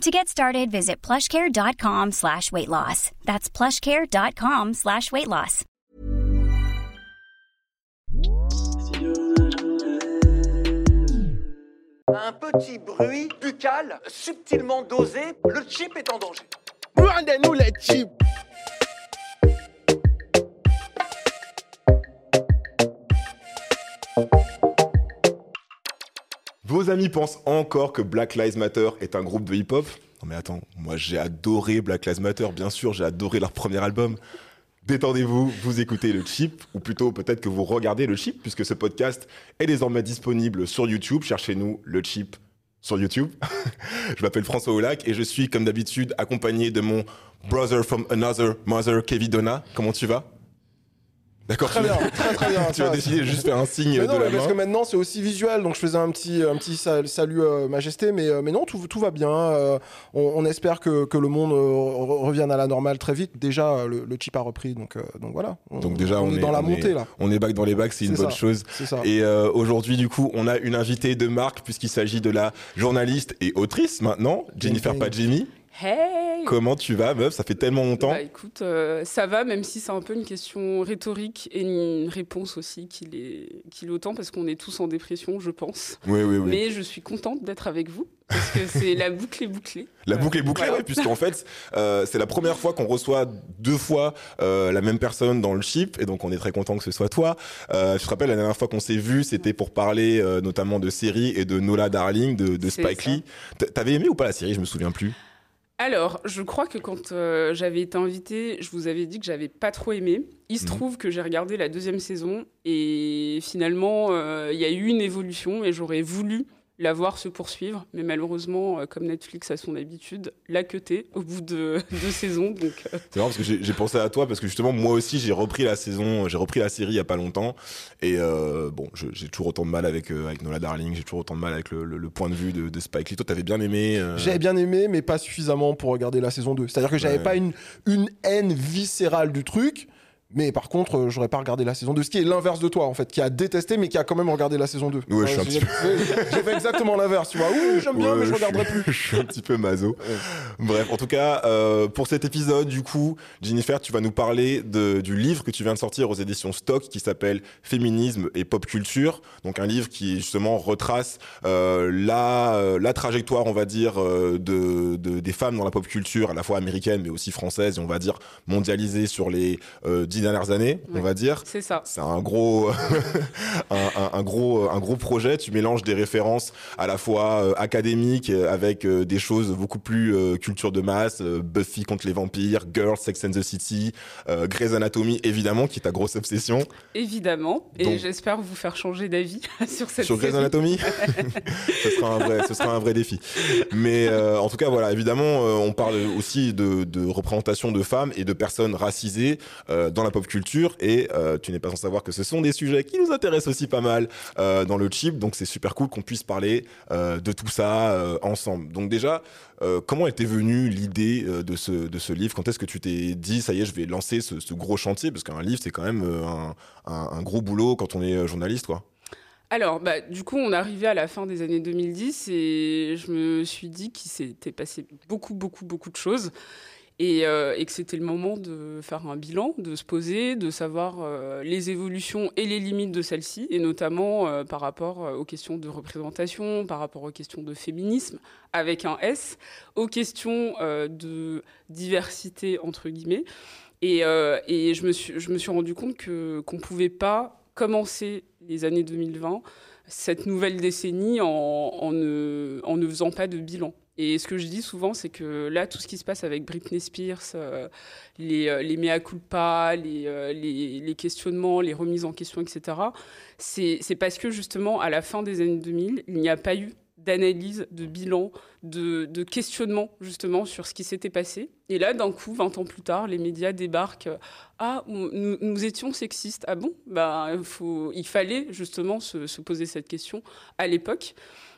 To get started, visit plushcare.com slash weight loss. That's plushcare.com slash weight loss. Un petit bruit buccal subtilement dosé, le chip est en danger. Rendez-nous les chips. Vos amis pensent encore que Black Lives Matter est un groupe de hip-hop Non mais attends, moi j'ai adoré Black Lives Matter, bien sûr, j'ai adoré leur premier album. Détendez-vous, vous écoutez le chip, ou plutôt peut-être que vous regardez le chip, puisque ce podcast est désormais disponible sur YouTube. Cherchez-nous le chip sur YouTube. je m'appelle François Oulac et je suis comme d'habitude accompagné de mon brother from another mother, Kevin Donna. Comment tu vas? D'accord, Très tu- bien, très très bien. tu as décidé de juste faire un signe Mais de non, la mais parce que maintenant c'est aussi visuel, donc je faisais un petit, un petit sal- salut euh, majesté, mais, euh, mais non, tout, tout va bien. euh, on, on espère que, que le monde re- revienne à la normale très vite. Déjà, le, le chip a repris, donc, donc voilà. On, Donc déjà, on, est, est dans la on montée est- là. On est back dans les bacs, c'est une bonne chose. Ça. Et aujourd'hui, du coup, on a une invitée de marque puisqu'il s'agit de la journaliste et autrice maintenant, Jennifer Jenny. Hey Comment tu vas, meuf? Ça fait tellement longtemps. Bah écoute, euh, ça va, même si c'est un peu une question rhétorique et une réponse aussi qui l'est autant, parce qu'on est tous en dépression, je pense. oui, oui, oui. Mais je suis contente d'être avec vous, parce que c'est la boucle est bouclée. La boucle est bouclée, Voilà. ouais, puisqu'en fait, euh, c'est la première fois qu'on reçoit deux fois euh, la même personne dans le chip, et donc on est très content que ce soit toi. Euh, je te rappelle, la dernière fois qu'on s'est vu, c'était pour parler notamment de séries et de Nola Darling, de, de Spike. Lee. T'avais aimé ou pas la série? Je me souviens plus. Alors, je crois que quand euh, j'avais été invitée, je vous avais dit que j'avais pas trop aimé. Il se trouve que j'ai regardé la deuxième saison et finalement, euh, il y a eu une évolution et j'aurais voulu la voir se poursuivre. Mais malheureusement, euh, comme Netflix a son habitude, l'a cuté au bout de deux saisons. Donc, euh, C'est marrant parce que j'ai pensé à toi parce que justement moi aussi j'ai repris la saison, j'ai repris la série il y a pas longtemps et euh, bon j'ai toujours autant de mal avec euh, avec Nola Darling, j'ai toujours autant de mal avec le, le- le point de vue de, de Spike Lee. Toi t'avais bien aimé. euh, J'avais bien aimé, mais pas suffisamment pour regarder la saison 2. C'est-à-dire que j'avais Ouais. pas une, une haine viscérale du truc. Mais par contre, euh, j'aurais pas regardé la saison 2. Ce qui est l'inverse de toi, en fait, qui a détesté, mais qui a quand même regardé la saison 2. Ouais, je suis un petit J'ai fait exactement l'inverse, tu vois. Ouh, j'aime bien, Ouais, mais je je regarderai suis- plus. Je suis un petit peu maso. Bref, en tout cas, euh, pour cet épisode, du coup, Jennifer, tu vas nous parler de, du livre que tu viens de sortir aux éditions Stock qui s'appelle Féminisme et pop culture. Donc un livre qui justement retrace euh, la, la trajectoire, on va dire, de, de- des femmes dans la pop culture, à la fois américaine mais aussi française et on va dire mondialisée sur les euh, dernières années, on va dire. c'est ça. C'est un gros, un, un- un gros, un gros projet. Tu mélanges des références à la fois euh, académiques euh, avec euh, des choses beaucoup plus culture de masse, Buffy contre les vampires, Girls, Sex and the City, Grey's Anatomy évidemment, qui est ta grosse obsession. Évidemment. Et Donc- j'espère vous faire changer d'avis sur cette Sur Grey's. Anatomy, ce sera un vrai, ce sera un vrai défi. Mais euh, en tout cas, voilà, évidemment, on parle aussi de, de représentation de femmes et de personnes racisées euh, dans la pop culture. Et euh, tu n'es pas sans savoir que ce sont des sujets qui nous intéressent aussi pas mal euh, dans le chip. Donc c'est super cool qu'on puisse parler euh, de tout ça ensemble. Donc déjà, comment était venue l'idée de, ce, de ce livre? Quand est-ce que tu t'es dit, ça y est, je vais lancer ce, gros chantier? Parce qu'un livre, c'est quand même un, un- gros boulot quand on est journaliste, quoi. Alors, bah, du coup, on arrivé à la fin des années 2010 et je me suis dit qu'il s'était passé beaucoup, beaucoup, beaucoup de choses et, euh, et que c'était le moment de faire un bilan, de se poser, de savoir euh, les évolutions et les limites de celles-ci, et notamment euh, par rapport aux questions de représentation, par rapport aux questions de féminisme, avec un S, aux questions de diversité, entre guillemets. Et, je, me suis, je rendu compte que, qu'on pouvait pas commencer les années 2020, cette nouvelle décennie, en ne faisant pas de bilan. Et ce que je dis souvent, c'est que là, tout ce qui se passe avec Britney Spears, euh, les, euh, les mea culpa, les, euh, les, questionnements, les remises en question, etc., c'est parce que justement, à la fin des années 2000, il n'y a pas eu d'analyse, de bilan, de, questionnement justement sur ce qui s'était passé. Et là, d'un coup, 20 ans plus tard, les médias débarquent. Ah, nous, étions sexistes. Ah bon? Bah, faut, Il fallait justement se poser cette question à l'époque.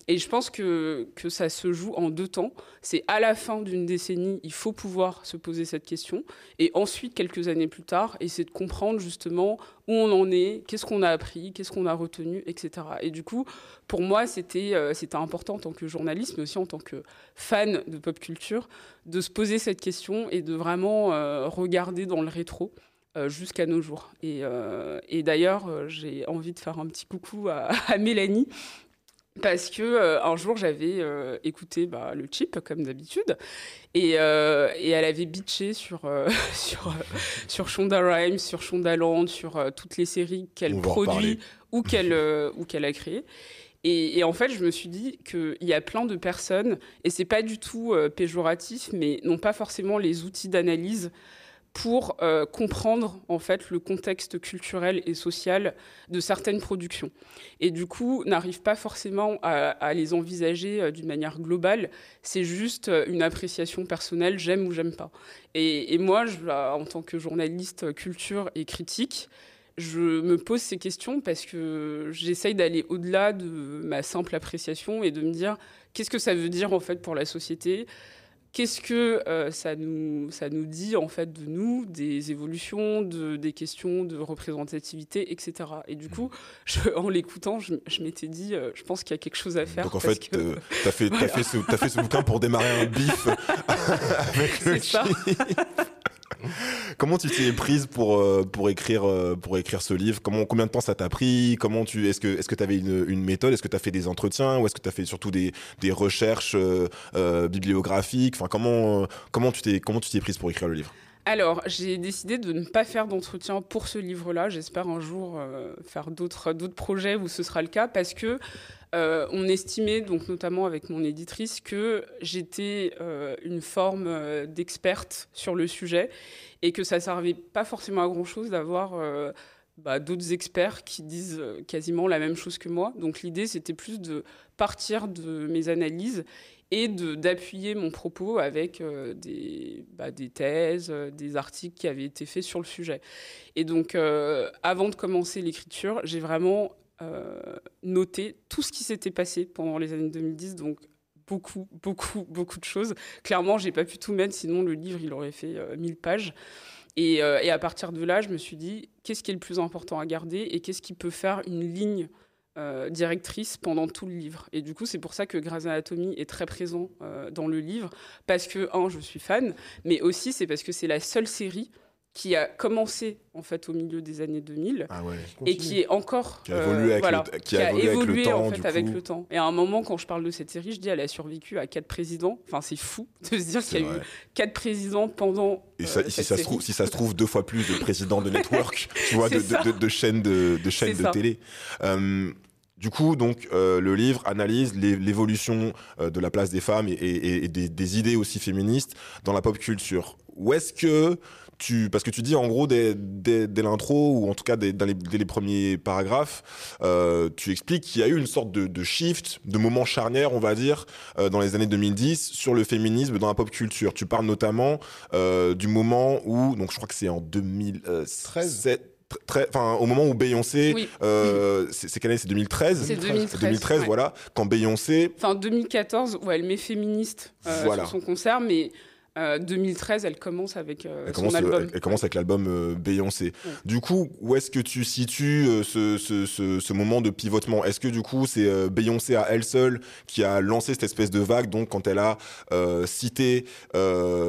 Et je pense que, ça se joue en deux temps. C'est à la fin d'une décennie, il faut pouvoir se poser cette question. Et ensuite, quelques années plus tard, essayer de comprendre justement où on en est, qu'est-ce qu'on a appris, qu'est-ce qu'on a retenu, etc. Et du coup, pour moi, c'était euh, c'était important en tant que journaliste, mais aussi en tant que fan de pop culture, de se poser cette question et de vraiment euh, regarder dans le rétro euh, jusqu'à nos jours. Et, d'ailleurs, j'ai envie de faire un petit coucou à Mélanie, parce que euh, un jour j'avais euh, écouté bah, le chip comme d'habitude et, euh, et, elle avait bitché sur sur sur Shonda Rhimes, sur Shonda Land, sur toutes les séries qu'elle produit ou qu'elle ou qu'elle a créées. Et, et, en fait, je me suis dit qu'il y a plein de personnes, et c'est pas du tout péjoratif, mais n'ont pas forcément les outils d'analyse pour euh, comprendre en fait le contexte culturel et social de certaines productions. Et du coup n'arrive pas forcément à, les envisager euh, d'une manière globale. C'est juste euh, une appréciation personnelle j'aime ou j'aime pas. Et, moi je, en tant que journaliste culture et critique je me pose ces questions parce que j'essaye d'aller au-delà de ma simple appréciation et de me dire qu'est-ce que ça veut dire en fait pour la société? Qu'est-ce que euh, ça, nous, ça nous dit en fait de nous, des évolutions, de, des questions de représentativité, etc. Et du coup, je, en l'écoutant, je, je m'étais dit, euh, je pense qu'il y a quelque chose à faire. Donc en fait, que... tu as, fait, voilà. as, as fait ce bouquin pour démarrer un bif avec le ça. Comment tu t'es prise pour euh, pour écrire euh, pour écrire ce livre? Comment combien de temps ça t'a pris? Comment tu est-ce que tu avais une, méthode? Est-ce que tu as fait des entretiens? Ou est-ce que tu as fait surtout des, des recherches euh, bibliographiques? Enfin comment comment tu t'es prise pour écrire le livre? Alors, j'ai décidé de ne pas faire d'entretien pour ce livre-là. J'espère un jour euh, faire d'autres projets où ce sera le cas, parce que euh, on estimait, donc notamment avec mon éditrice, que j'étais euh, une forme d'experte sur le sujet et que ça servait pas forcément à grand chose d'avoir bah, d'autres experts qui disent quasiment la même chose que moi. Donc l'idée, c'était plus de partir de mes analyses et d'appuyer mon propos avec euh, des, bah, des, thèses, euh, des articles qui avaient été faits sur le sujet. Et donc, euh, avant de commencer l'écriture, j'ai vraiment noté tout ce qui s'était passé pendant les années 2010, donc beaucoup, beaucoup, beaucoup de choses. Clairement, j'ai pas pu tout mettre, sinon le livre, il aurait fait 1000 pages. Et, et, à partir de là, je me suis dit, qu'est-ce qui est le plus important à garder et qu'est-ce qui peut faire une ligne euh, directrice pendant tout le livre. Et du coup, c'est pour ça que Grey's Anatomy est très présent euh, dans le livre, parce que, un, je suis fan, mais aussi c'est parce que c'est la seule série qui a commencé en fait au milieu des années 2000 ah ouais. et qui est encore qui a évolué, avec, voilà, le, qui a évolué, évolué avec le temps, en fait avec le temps. Et à un moment, quand je parle de cette série, je dis elle a survécu à quatre présidents. Enfin, c'est fou de se dire qu'il y a vrai. eu quatre présidents pendant. Et ça, euh, si, ça se trouve, si ça se trouve deux fois plus de présidents de network, tu vois, de, de, de, de, chaînes de, de chaînes de ça. télé. Euh, du coup, donc, euh, le livre analyse l'évolution euh, de la place des femmes et, des, idées aussi féministes dans la pop culture. Où est-ce que tu, parce que tu dis en gros dès, l'intro ou en tout cas dès, dès, les, premiers paragraphes, euh, tu expliques qu'il y a eu une sorte de, shift, de moment charnière, on va dire, dans les années 2010 sur le féminisme dans la pop culture. Tu parles notamment du moment où, donc je crois que c'est en 2013 très, enfin, au moment où Beyoncé, oui. euh, c'est quelle année? C'est 2013 C'est 2013. 2013 ouais. voilà. Quand Beyoncé. Enfin, 2014, où elle met féministe euh, voilà. sur son concert, mais. Euh, 2013, elle commence avec euh, elle son commence, album. Elle, elle commence avec l'album euh, Beyoncé. Ouais. Du coup, où est-ce que tu situes euh, ce, ce, ce, ce, moment de pivotement? Est-ce que du coup, c'est euh, Beyoncé à elle seule qui a lancé cette espèce de vague, donc quand elle a euh, cité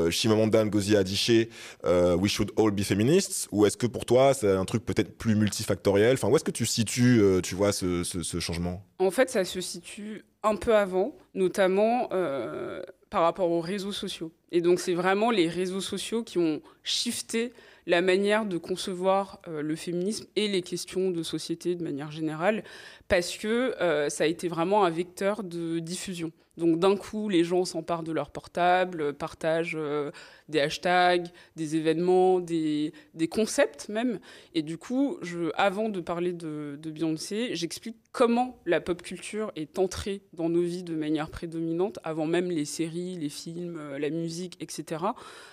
Chimamanda Ngozi Adichie, We should all be feminists Ou est-ce que pour toi, c'est un truc peut-être plus multifactoriel? Enfin, où est-ce que tu situes, tu vois, ce, ce, changement? En fait, ça se situe un peu avant, notamment euh, par rapport aux réseaux sociaux. Et donc, c'est vraiment les réseaux sociaux qui ont shifté la manière de concevoir euh, le féminisme et les questions de société de manière générale, parce que euh, ça a été vraiment un vecteur de diffusion. Donc d'un coup, les gens s'emparent de leur portable, partagent euh, des hashtags, des événements, des, concepts même. Et du coup, avant de parler de, de Beyoncé, j'explique comment la pop culture est entrée dans nos vies de manière prédominante, avant même les séries, les films, euh, la musique, etc.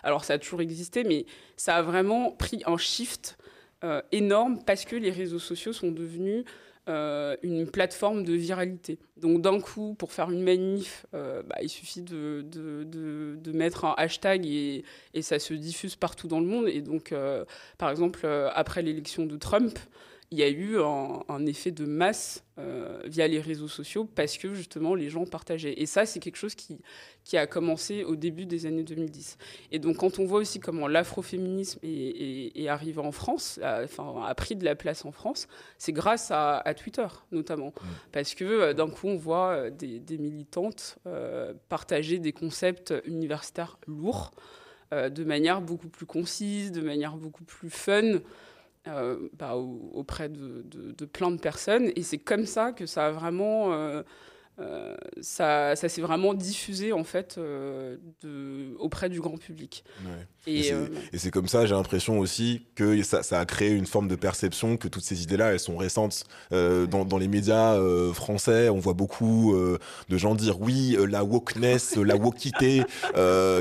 Alors ça a toujours existé, mais ça a vraiment pris un shift euh, énorme parce que les réseaux sociaux sont devenus euh, une plateforme de viralité. Donc d'un coup, pour faire une manif, euh, bah, il suffit de, de, mettre un hashtag et, et, ça se diffuse partout dans le monde. Et donc, euh, par exemple, après l'élection de Trump, il y a eu un, effet de masse euh, via les réseaux sociaux parce que justement les gens partageaient. Et ça, c'est quelque chose qui, qui a commencé au début des années 2010. Et donc quand on voit aussi comment l'afroféminisme est, arrivé en France, a, enfin, a pris de la place en France, c'est grâce à, Twitter notamment. Mmh. Parce que euh, d'un coup, on voit euh, des, militantes partager des concepts universitaires lourds de manière beaucoup plus concise, de manière beaucoup plus fun. Euh, bah, auprès de, de, plein de personnes. Et c'est comme ça que ça a vraiment euh, ça, ça s'est vraiment diffusé en fait euh, de, auprès du grand public. Et, euh, et c'est comme ça, j'ai l'impression aussi que ça, ça, a créé une forme de perception que toutes ces idées-là, elles sont récentes. Dans, dans, les médias français, on voit beaucoup de gens dire oui, la wokeness, la wokité,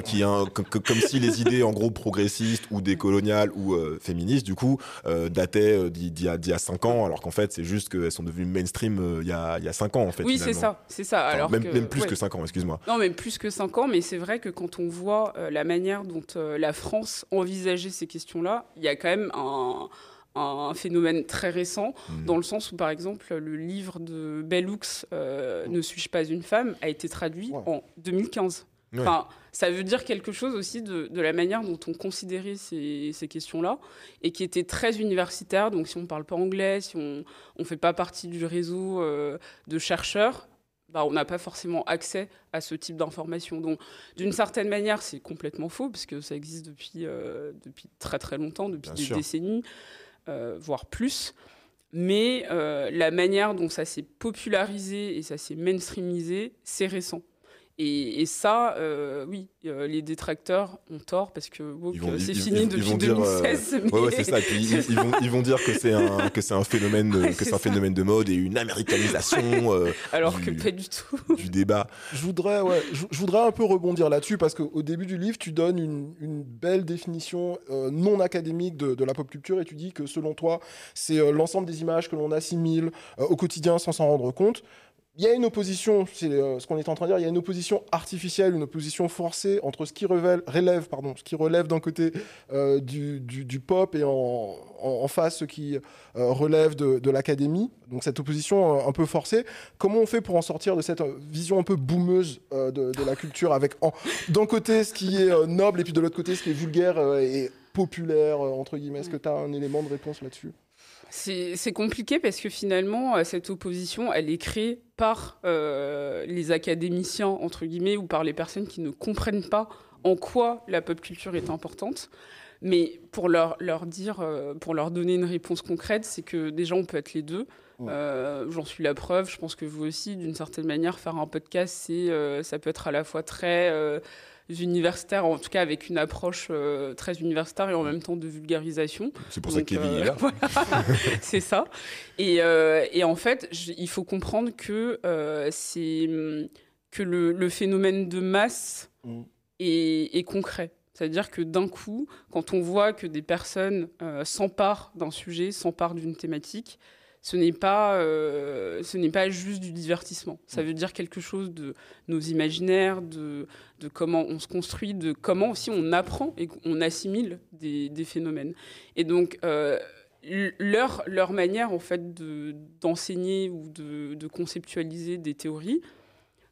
qui un, comme si les idées en gros progressistes ou décoloniales ou féministes, du coup, dataient d'il y, a, y a cinq ans, alors qu'en fait, c'est juste qu'elles sont devenues mainstream il y a, il y a cinq ans en fait. Oui, c'est ça c'est ça. Alors même, plus que 5 ans, excuse-moi. Non, même plus que 5 ans, mais c'est vrai que quand on voit euh, la manière dont euh, la France envisageait ces questions-là, il y a quand même un, phénomène très récent, hmm. dans le sens où, par exemple, le livre de Bellux, euh, Ne suis-je pas une femme, a été traduit en 2015. Enfin, ça veut dire quelque chose aussi de, la manière dont on considérait ces, questions-là et qui était très universitaire. Donc, si on ne parle pas anglais, si on ne fait pas partie du réseau de chercheurs, bah, on n'a pas forcément accès à ce type d'informations. Donc, d'une certaine manière, c'est complètement faux, parce que ça existe depuis, euh, depuis très très longtemps, depuis des décennies, euh, voire plus. Mais euh, la manière dont ça s'est popularisé et ça s'est mainstreamisé, c'est récent. Et, ça, euh, oui, euh, les détracteurs ont tort parce que c'est fini depuis 2016. Euh, ouais, c'est ça. ils, vont, dire que c'est un que c'est un phénomène que c'est un phénomène de mode et une américanisation. Alors que pas du tout. Du débat. Je voudrais, ouais, je, voudrais un peu rebondir là-dessus parce qu'au début du livre, tu donnes une, une belle définition non académique de, de, la pop culture et tu dis que selon toi, c'est l'ensemble des images que l'on assimile au quotidien sans s'en rendre compte il y a une opposition, c'est euh, ce qu'on est en train de dire, il y a une opposition artificielle, une opposition forcée entre ce qui relève, pardon, ce qui relève d'un côté euh, du, du, pop et en, en, face ce qui euh, relève de, de l'académie. Donc cette opposition un peu forcée. Comment on fait pour en sortir de cette vision un peu boumeuse de, de, la culture avec d'un côté ce qui est noble et puis de l'autre côté ce qui est vulgaire et populaire, entre guillemets? Est-ce que tu as un élément de réponse là-dessus? C'est compliqué parce que finalement, euh, cette opposition, elle est créée par euh, les académiciens, entre guillemets, ou par les personnes qui ne comprennent pas en quoi la pop culture est importante. Mais pour leur, leur dire, euh, pour leur donner une réponse concrète, c'est que déjà, on peut être les deux. J'en suis la preuve. Je pense que vous aussi, d'une certaine manière, faire un podcast, c'est, ça peut être à la fois très universitaires, en tout cas avec une approche euh, très universitaire et en même temps de vulgarisation. C'est pour ça que Kevin est là. c'est ça. Et, euh, et, en fait, il faut comprendre que, euh, c'est, que le, le, phénomène de masse mm. est, est, concret. C'est-à-dire que d'un coup, quand on voit que des personnes s'emparent d'un sujet, s'emparent d'une thématique, ce n'est pas, euh, ce n'est pas juste du divertissement. Ça mm. veut dire quelque chose de nos imaginaires, de, de comment on se construit, de comment aussi on apprend et on assimile des, des phénomènes. Et donc, euh, leur, leur manière en fait d'enseigner ou de, de, conceptualiser des théories,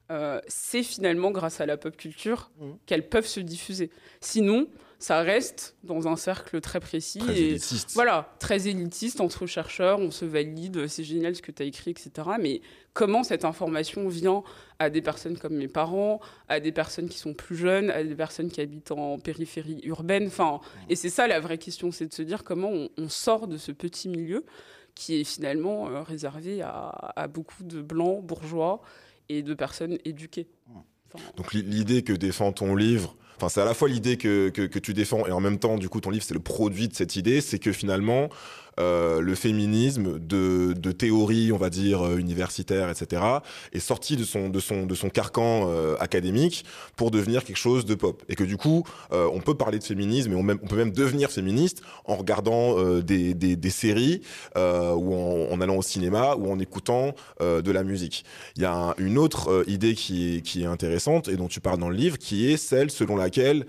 euh, c'est finalement grâce à la pop culture mm. qu'elles peuvent se diffuser. Sinon, ça reste dans un cercle très précis. Très et élitiste. voilà, très élitiste entre chercheurs, on se valide, c'est génial ce que tu as écrit, etc. Mais comment cette information vient à des personnes comme mes parents, à des personnes qui sont plus jeunes, à des personnes qui habitent en périphérie urbaine enfin, Et c'est ça la vraie question, c'est de se dire comment on, on, sort de ce petit milieu qui est finalement euh, réservé à, à, beaucoup de blancs, bourgeois et de personnes éduquées. Enfin, Donc l'idée que défend ton livre, Enfin, c'est à la fois l'idée que, que, que, tu défends et en même temps, du coup, ton livre, c'est le produit de cette idée, c'est que finalement, le féminisme de, de, théorie, on va dire, euh, universitaire, etc., est sorti de son, de son, de son carcan euh, académique pour devenir quelque chose de pop. Et que du coup, euh, on peut parler de féminisme et on, peut même devenir féministe en regardant euh, des, des, des, séries ou en, en, allant au cinéma ou en écoutant de la musique. Il y a un, une autre idée qui est, qui est intéressante et dont tu parles dans le livre, qui est celle selon laquelle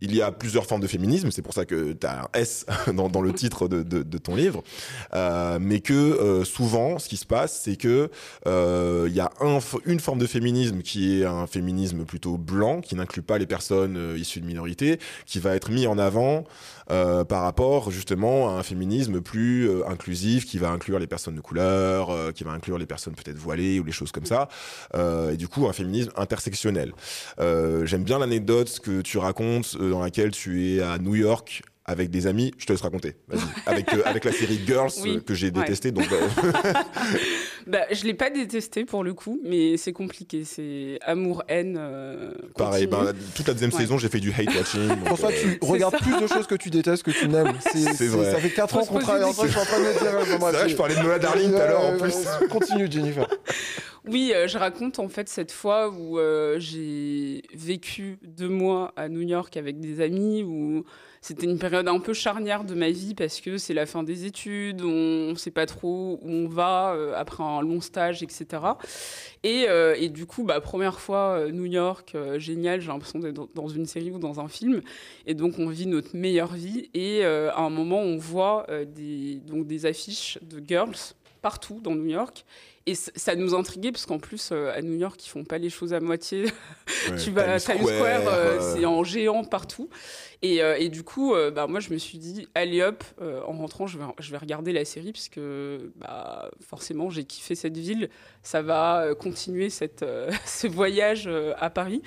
il y a plusieurs formes de féminisme, c'est pour ça que tu as un S dans, le titre de, ton livre, euh, mais que euh, souvent, ce qui se passe, c'est que euh, il y a un, une forme de féminisme qui est un féminisme plutôt blanc, qui n'inclut pas les personnes issues de minorités, qui va être mis en avant par rapport justement à un féminisme plus inclusif, qui va inclure les personnes de couleur, qui va inclure les personnes peut-être voilées ou les choses comme ça, et du coup un féminisme intersectionnel. J'aime bien l'anecdote que tu racontes dans laquelle tu es à New York avec des amis, je te laisse raconter. Vas-y. Avec, euh, avec la série Girls oui. euh, que j'ai détestée. Ouais. Donc, bah... bah, je l'ai pas détesté pour le coup, mais c'est compliqué. C'est amour-haine. Euh, Pareil, bah, toute la deuxième ouais. saison, j'ai fait du hate watching. François, tu regardes plus de choses que tu détestes que tu n'aimes. C'est vrai. Ça fait 4 ans qu'on travaille ensemble. Je suis en train de me dire. C'est vrai, je parlais de Noah Darling tout à l'heure en plus. Continue, Jennifer. Oui, euh, je raconte en fait cette fois où euh, j'ai vécu deux mois à New York avec des amis, où c'était une période un peu charnière de ma vie parce que c'est la fin des études, on ne sait pas trop où on va euh, après un long stage, etc. Et, du coup, bah, première fois New York, génial, j'ai l'impression d'être dans une série ou dans un film. Et donc on vit notre meilleure vie. Et à un moment, on voit donc des affiches de girls partout dans New York. Et ça nous intriguait parce qu'en plus euh, à New York ils font pas les choses à moitié. Ouais, tu vas à Times Square, Square euh, euh... c'est en géant partout. Et, euh, et du coup, bah, moi je me suis dit allez hop, en rentrant je vais, je vais regarder la série puisque bah, forcément j'ai kiffé cette ville, ça va continuer cette, ce voyage à Paris.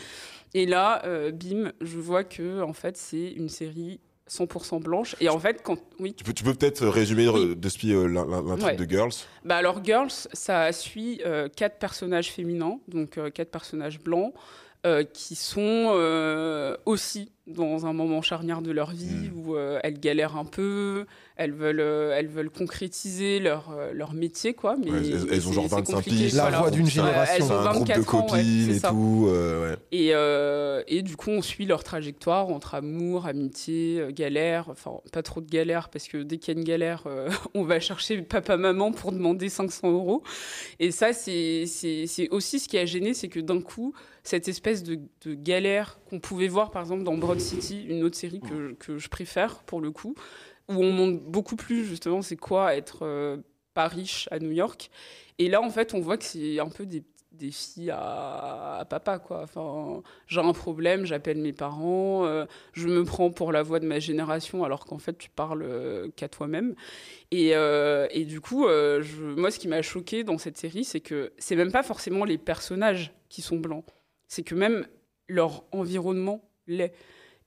Et là, bim, je vois que en fait c'est une série 100% blanche. Et en fait, quand. Oui. Tu peux, tu peux peut-être résumer Oui. de ce euh, l'intrigue Ouais. de Girls Bah alors, Girls, ça suit euh, quatre personnages féminins, donc euh, quatre personnages blancs, euh, qui sont euh, aussi dans un moment charnière de leur vie Mm. où euh, elles galèrent un peu, elles veulent, euh, elles veulent concrétiser leur, euh, leur métier, quoi. Mais Ouais, elles, elles ont genre c'est 25 compliqué, piges. La voix d'une génération. elles ont un groupe de 24 ans, ouais, copines et ça. tout. euh, ouais. Et, euh, et du coup, on suit leur trajectoire entre amour, amitié, galère. Enfin, pas trop de galère, parce que dès qu'il y a une galère, euh, on va chercher papa-maman pour demander 500 euros. Et ça, c'est c'est- c'est aussi ce qui a gêné, c'est que d'un coup, cette espèce de, de galère qu'on pouvait voir, par exemple, dans Broad City, une autre série que, que je préfère, pour le coup, où on montre beaucoup plus, justement, c'est quoi être euh, pas riche à New York. Et là, en fait, on voit que c'est un peu des filles à, papa quoi. Enfin j'ai un problème j'appelle mes parents euh, je me prends pour la voix de ma génération alors qu'en fait tu parles euh, qu'à toi-même. Et, euh, et du coup moi ce qui m'a choqué dans cette série c'est que c'est même pas forcément les personnages qui sont blancs. C'est que même leur environnement l'est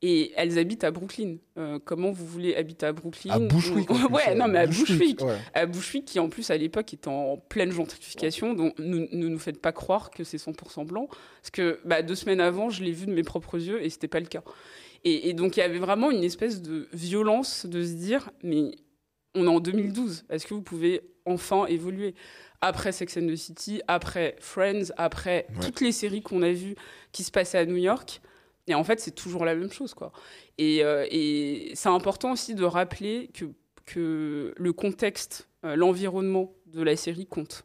et elles habitent à Brooklyn. Euh, comment vous voulez habiter à Brooklyn À Bushwick. plus, Ouais, euh, non, mais à Bushwick ouais. à Bushwick, qui en plus à l'époque était en pleine gentrification, donc ne nous, nous faites pas croire que c'est 100% blanc, parce que bah, deux semaines avant, je l'ai vu de mes propres yeux et c'était pas le cas. Et, et donc il y avait vraiment une espèce de violence de se dire, mais on est en 2012, est-ce que vous pouvez enfin évoluer? Après Sex and the City, après Friends, après Ouais. toutes les séries qu'on a vues qui se passaient à New York. Et en fait, c'est toujours la même chose, quoi. Et, euh, et c'est important aussi de rappeler que, que le contexte, euh, l'environnement de la série compte.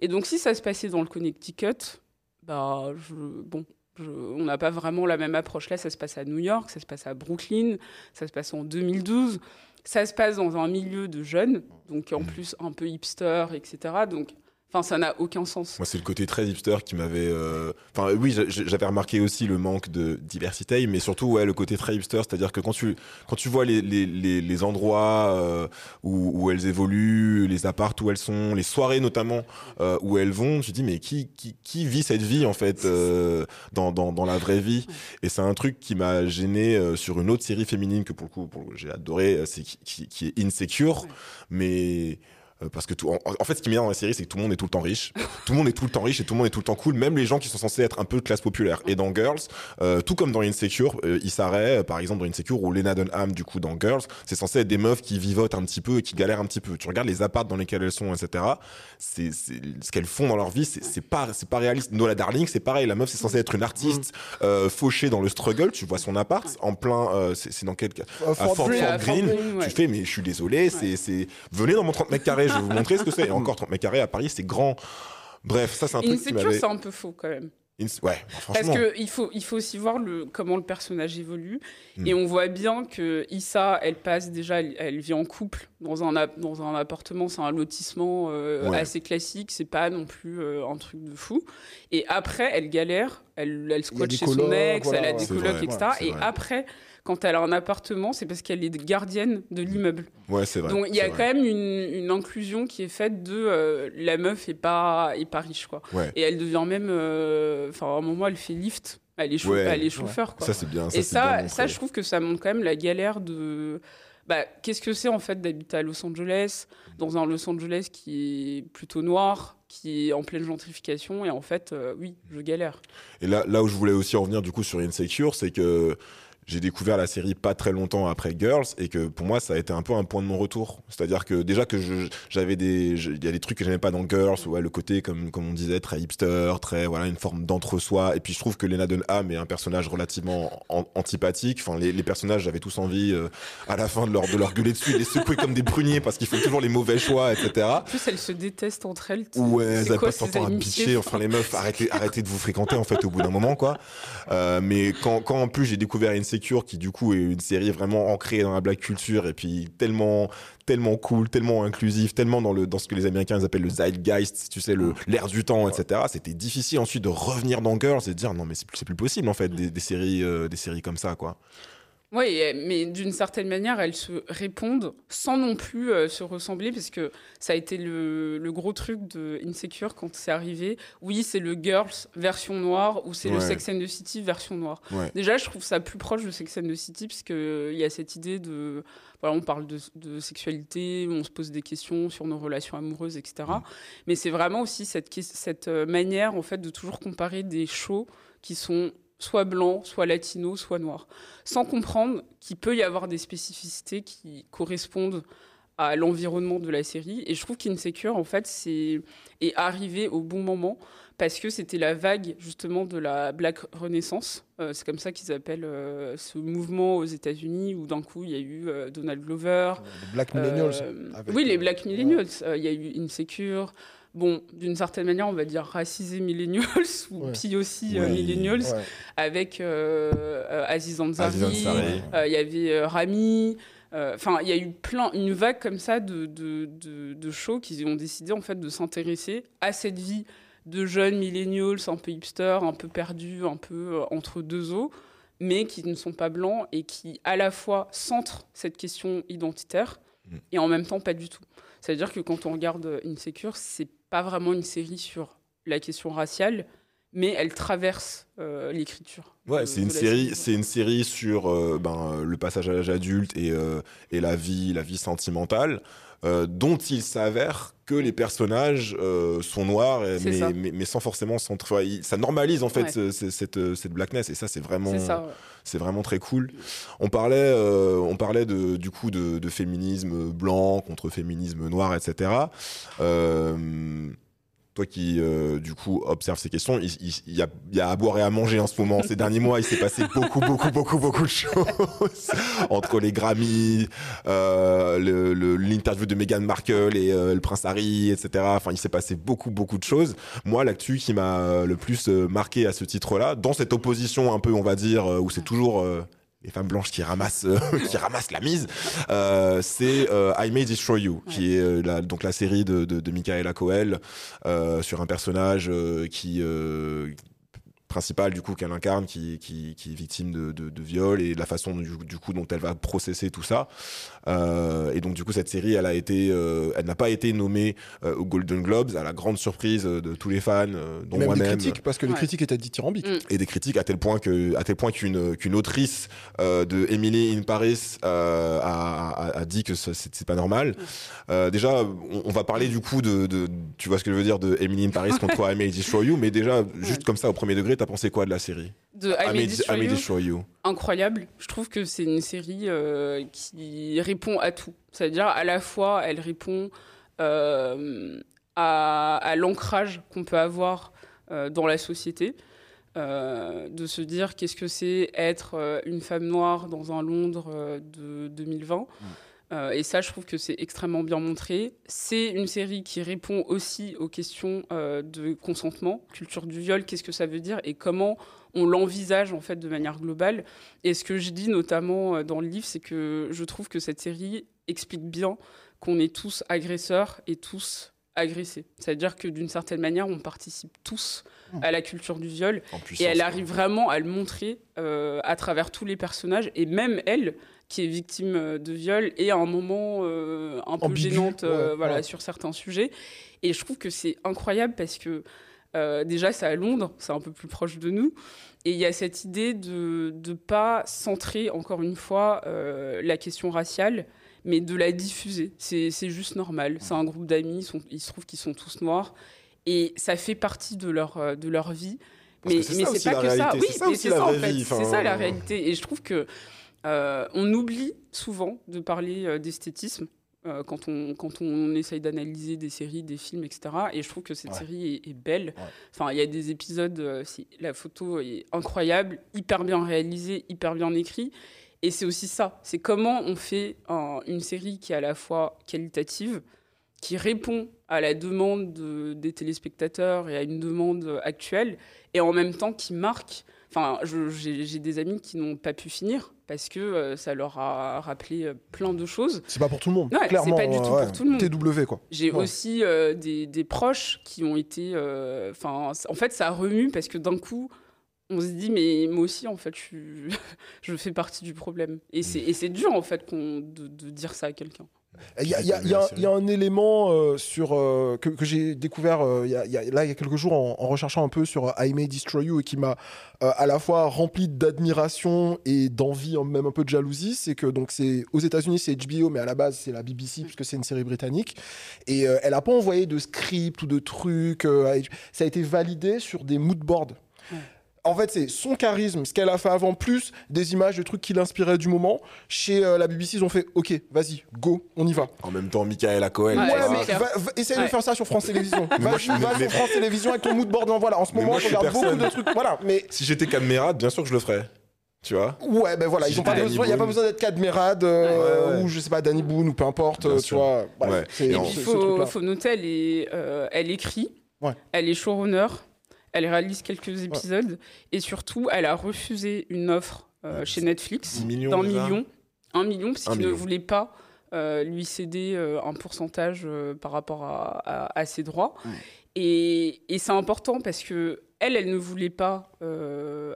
Et donc, si ça se passait dans le Connecticut, bah, je, bon, je- on n'a pas vraiment la même approche. Là, ça se passe à New York, ça se passe à Brooklyn, ça se passe en 2012. Ça se passe dans un milieu de jeunes, donc en plus un peu hipster, etc. Donc Enfin, ça n'a aucun sens. Moi, c'est le côté très hipster qui m'avait. euh, Enfin, oui, j'a- j'avais remarqué aussi le manque de diversité, mais surtout, ouais, le côté très hipster, c'est-à-dire que quand tu quand tu vois les les, les, les endroits euh, où, où elles évoluent, les apparts où elles sont, les soirées notamment euh, où elles vont, tu te dis mais qui qui qui vit cette vie en fait dans, dans dans la vraie vie? Et c'est un truc qui m'a gêné sur une autre série féminine que pour le coup, j'ai adoré, c'est qui, qui, est Insecure, mais parce que tout, en, en fait, ce qui m'énerve dans la série, c'est que tout le monde est tout le temps riche. tout le monde est tout le temps riche et tout le monde est tout le temps cool, même les gens qui sont censés être un peu de classe populaire. Et dans Girls, euh, tout comme dans Insecure, euh, Issa Rae, euh, par exemple, dans Insecure, ou Lena Dunham, du coup, dans Girls, c'est censé être des meufs qui vivotent un petit peu et qui galèrent un petit peu. Tu regardes les apparts dans lesquels elles sont, etc. C'est, ce qu'elles font dans leur vie, c'est, pas, c'est pas réaliste. Nola Darling, c'est pareil. La meuf, c'est censé être une artiste, euh, fauchée dans le struggle. Tu vois son appart, en plein, euh, c'est, dans quel cas? Euh, Fort Greene, ouais. tu fais mais je suis désolé c'est venez dans mon 30 mètres carrés je vais vous montrer ce que c'est et encore 30 mètres carrés à Paris c'est grand bref ça c'est un truc Insecure, c'est un peu faux quand même. Ins- ouais Parce franchement qu'il faut, il faut aussi voir le, comment le personnage évolue. Mm. Et on voit bien que Issa, elle passe déjà, elle, elle vit en couple dans un, dans un appartement, c'est un lotissement euh, Ouais. assez classique, c'est pas non plus euh, un truc de fou. Et après, elle galère, elle, elle squatte chez colocs, son ex, voilà, elle a des colocs, vrai, etc. et vrai. après, quand elle a un appartement, c'est parce qu'elle est gardienne de l'immeuble. ouais c'est vrai Donc il y a quand même une, une inclusion qui est faite de euh, la meuf est pas, est pas riche quoi. Ouais. Et elle devient même, euh, enfin à un moment elle fait lift, elle est, chau- Ouais. elle est chauffeur quoi. ça c'est bien ça, Et bien ça, ça je trouve que ça montre quand même la galère de, bah, qu'est-ce que c'est en fait d'habiter à Los Angeles, dans un Los Angeles qui est plutôt noir, qui est en pleine gentrification et en fait euh, oui je galère. Et là, là où je voulais aussi en venir du coup sur Insecure, c'est que j'ai découvert la série pas très longtemps après Girls et que pour moi ça a été un peu un point de mon retour. C'est-à-dire que déjà que j'avais des, il y a des trucs que j'aimais pas dans Girls, ouais, le côté comme comme on disait très hipster, très voilà une forme d'entre-soi. Et puis je trouve que Lena Dunham est un personnage relativement an- antipathique. Enfin les, les personnages j'avais tous envie euh, à la fin de leur de leur gueuler dessus, de les secouer comme des pruniers parce qu'ils font toujours les mauvais choix, etc. En plus elles se détestent entre elles. Ouais, elles avaient quoi pas son ces temps à bitcher. Enfin, les meufs, arrêtez, arrêtez de vous fréquenter, en fait, au bout d'un moment, quoi. Euh, mais quand, quand en plus j'ai découvert Insecure, qui du coup est une série vraiment ancrée dans la black culture et puis tellement, tellement cool, tellement inclusive, tellement dans le, dans ce que les Américains appellent le zeitgeist, tu sais, l'air du temps, etc. C'était difficile ensuite de revenir dans Girls et de dire non, mais c'est plus, c'est plus possible, en fait, des, des séries, euh, des séries comme ça, quoi. Oui, mais d'une certaine manière, elles se répondent sans non plus euh, se ressembler, parce que ça a été le, le gros truc de Insecure quand c'est arrivé. Oui, c'est le Girls version noire, ou c'est le. Sex and the City version noire. Ouais. Déjà, je trouve ça plus proche de Sex and the City, parce qu'il y a cette idée de... Voilà, on parle de, de sexualité, on se pose des questions sur nos relations amoureuses, etc. Mais c'est vraiment aussi cette, cette euh, manière, en fait, de toujours comparer des shows qui sont soit blancs, soit latinos, soit noirs sans comprendre qu'il peut y avoir des spécificités qui correspondent à l'environnement de la série. Et je trouve qu'Insecure, en fait, c'est est arrivé au bon moment parce que c'était la vague, justement, de la Black Renaissance. Euh, c'est comme ça qu'ils appellent euh, ce mouvement aux États-Unis où d'un coup, il y a eu euh, Donald Glover. Les Black Millennials. Oui, les Black Millennials. Il y a eu Insecure. Bon, d'une certaine manière, on va dire racisé Millennials ou Ouais. puis aussi euh. Millennials Ouais. avec euh, euh, Aziz Ansari. Euh, Il y avait euh, Rami. Euh, Enfin, il y a eu plein, une vague comme ça de, de, de, de shows qui ont décidé en fait de s'intéresser à cette vie de jeunes millennials un peu hipster, un peu perdus, un peu euh, entre deux eaux, mais qui ne sont pas blancs et qui à la fois centrent cette question identitaire Mm. et en même temps pas du tout. C'est-à-dire que quand on regarde Insecure, c'est pas vraiment une série sur la question raciale, mais elle traverse euh, l'écriture. Ouais, c'est une série, c'est une série sur euh, ben, le passage à l'âge adulte et, euh, et la vie, la vie sentimentale, dont il s'avère que les personnages sont noirs, mais, ça. mais, mais sans forcément s'en- enfin, il- ça normalise en fait Ouais. ce- ce- cette, cette blackness et ça c'est vraiment C'est ça. ouais. c'est vraiment très cool. On parlait, on parlait de, du coup de, de féminisme blanc contre féminisme noir, etc. Euh, toi qui, euh, du coup, observe ces questions, il, il- il y, a, il y a à boire et à manger en ce moment. Ces derniers mois, il s'est passé beaucoup, beaucoup, beaucoup, beaucoup de choses. Entre les Grammys, euh, le- le- l'interview de Meghan Markle et euh, le prince Harry, etc. Enfin, il s'est passé beaucoup, beaucoup de choses. Moi, l'actu qui m'a euh, le plus euh, marqué à ce titre-là, dans cette opposition un peu, on va dire, euh, où c'est toujours... les femmes blanches qui ramassent euh, qui ramassent la mise euh, c'est euh, I May Destroy You qui est euh, la, donc la série de de, de Michaela Coel euh, sur un personnage euh, qui euh, principal du coup qu'elle incarne qui, qui, qui est victime de, de, de viol et la façon du, du coup dont elle va processer tout ça euh, et donc du coup cette série elle a été euh, elle n'a pas été nommée euh, aux Golden Globes à la grande surprise de tous les fans euh, dont Et même des moi-même critiques, parce que les critiques étaient dithyrambiques. Mm. et des critiques à tel point que à tel point qu'une qu'une autrice euh, de Emily in Paris euh, a, a, a dit que c'est pas normal. Euh, déjà, on, on va parler du coup de, de tu vois ce que je veux dire de Emily in Paris contre I May Destroy You, mais déjà juste comme ça au premier degré, t'as pensé quoi de la série De I May Destroy I May You, Destroy You. incroyable. Je trouve que c'est une série euh, qui répond à tout. C'est-à-dire, à la fois, elle répond euh, à, à l'ancrage qu'on peut avoir euh, dans la société. de se dire qu'est-ce que c'est être une femme noire dans un Londres de 2020. Euh, et ça, je trouve que c'est extrêmement bien montré. C'est une série qui répond aussi aux questions euh, de consentement, culture du viol, qu'est-ce que ça veut dire et comment on l'envisage en fait de manière globale. Et ce que je dis notamment euh, dans le livre, c'est que je trouve que cette série explique bien qu'on est tous agresseurs et tous agressés. C'est-à-dire que d'une certaine manière, on participe tous à la culture du viol et elle arrive vraiment à le montrer euh, à travers tous les personnages et même elle qui est victime euh, de viol et à un moment euh, un peu Ambigu, gênante euh, ouais, voilà, ouais. sur certains sujets. Et je trouve que c'est incroyable parce que euh, déjà c'est à Londres, c'est un peu plus proche de nous. Et il y a cette idée de ne pas centrer encore une fois euh, la question raciale, mais de la diffuser. C'est c'est juste normal. C'est un groupe d'amis, ils, sont- il se trouve qu'ils sont tous noirs. Et ça fait partie de leur, euh, de leur vie. Parce mais c'est mais pas que ça. Oui, c'est ça aussi la ça en fait. C'est ça la euh, réalité. Et je trouve que euh, on oublie souvent de parler d'esthétisme euh, quand on quand on essaye d'analyser des séries, des films, etc. Et je trouve que cette Ouais. série est, est belle. Ouais. Enfin, il y a des épisodes, euh, la photo est incroyable, hyper bien réalisée, hyper bien écrit. Et c'est aussi ça. C'est comment on fait un- une série qui est à la fois qualitative, qui répond à la demande de- des téléspectateurs et à une demande actuelle, et en même temps qui marque. Enfin, j'ai des amis qui n'ont pas pu finir parce que euh, ça leur a rappelé euh, plein de choses. C'est pas pour tout le monde. Ouais, c'est clairement. pas du tout ouais. pour tout le monde. TW, quoi. J'ai Ouais. aussi euh, des, des proches qui ont été. euh, Enfin, en fait, ça remue parce que d'un coup, on se dit, mais moi aussi, en fait, je, fais partie du problème. Et c'est dur, en fait, de dire ça à quelqu'un. Il y a, J'ai il y a- pas il vu y a la un- il y a un élément euh, sur, euh, que, que j'ai découvert euh, il y a- il y a- là il y a quelques jours en, en recherchant un peu sur I May Destroy You et qui m'a euh, à la fois rempli d'admiration et d'envie, même un peu de jalousie. C'est que donc c'est aux États-Unis c'est HBO, mais à la base c'est la BBC puisque c'est une série britannique. Et euh, elle a pas envoyé de script ou de trucs. euh, ça a été validé sur des mood boards. Ouais. En fait, c'est son charisme, ce qu'elle a fait avant, plus des images de trucs qui l'inspiraient du moment. Chez euh, la BBC, ils ont fait OK, vas-y, go, on y va. En même temps, Michaela Coel. Ouais, Ouais, mais va, va- essaye de faire ça sur France Télévisions. moi, Va, je- va mais- sur France Télévisions avec ton mood board. Non, voilà, en ce Mais moment, moi, je je regarde beaucoup personne. de trucs. Voilà, mais Si j'étais Cadmerade, bien sûr que je le ferais. Tu vois? Ouais, ben voilà, Si ils ont pas j'étais besoin. Il y a pas besoin d'être Cadmerade euh, Ouais, ouais. ou je sais pas Danny Boone ou peu importe. Bien euh, sûr. Tu vois. Bref, Ouais. c'est- Et puis, il faut, noter, elle, est, euh, elle écrit, Ouais. elle est showrunner, elle réalise quelques épisodes, et surtout, elle a refusé une offre euh, chez Netflix 10 millions, d'un million. Un million, parce qu'il ne voulait pas euh, lui céder euh, un pourcentage par rapport à, à- à ses droits. Mm. Et, et c'est important parce que elle, elle ne voulait pas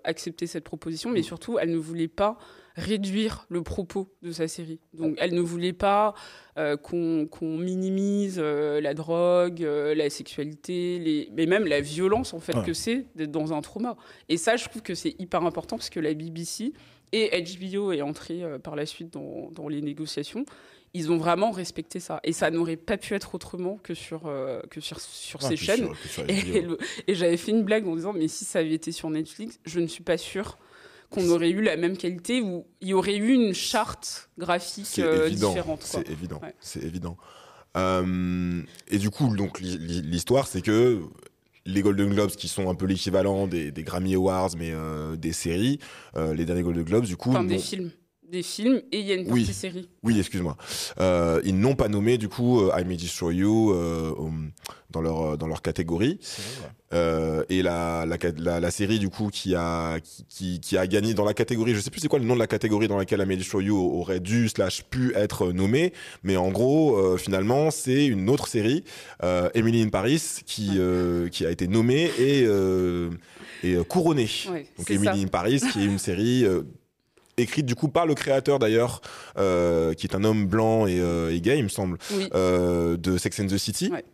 accepter cette proposition, Mm. mais surtout, elle ne voulait pas réduire le propos de sa série. Donc, elle ne voulait pas euh, qu'on minimise euh, la drogue, euh, la sexualité, les... mais même la violence en fait Ouais. que c'est d'être dans un trauma. Et ça, je trouve que c'est hyper important parce que la BBC et HBO est entré euh, par la suite dans, dans les négociations. Ils ont vraiment respecté ça. Et ça n'aurait pas pu être autrement que sur, que sur, sur ces chaînes. Et, et j'avais fait une blague en disant, mais si ça avait été sur Netflix, je ne suis pas sûre qu'on aurait eu la même qualité ou il y aurait eu une charte graphique C'est euh, évident. différente. C'est évident. Ouais. C'est évident. Euh, et du coup, donc l'histoire, c'est que les Golden Globes, qui sont un peu l'équivalent des, des Grammy Awards, mais euh, des séries, les derniers Golden Globes, du coup, Enfin, des films. Des films et il y a une Oui. partie série. Oui, excuse-moi. Euh, ils n'ont pas nommé du coup euh, I May Destroy You euh, um, dans leur dans leur catégorie. Euh, et la, la, la, la série du coup qui a qui, a gagné dans la catégorie, je sais plus c'est quoi le nom de la catégorie dans laquelle I May Destroy You aurait dû slash pu être nommée, mais en gros euh, finalement c'est une autre série, euh, Emily in Paris, qui euh, qui a été nommée et euh, et couronnée. Ouais, Donc ça. Emily in Paris, qui est une série euh, écrite du coup par le créateur d'ailleurs, euh, qui est un homme blanc et, euh, et gay, il me semble, Oui. euh, de Sex and the City. Ouais.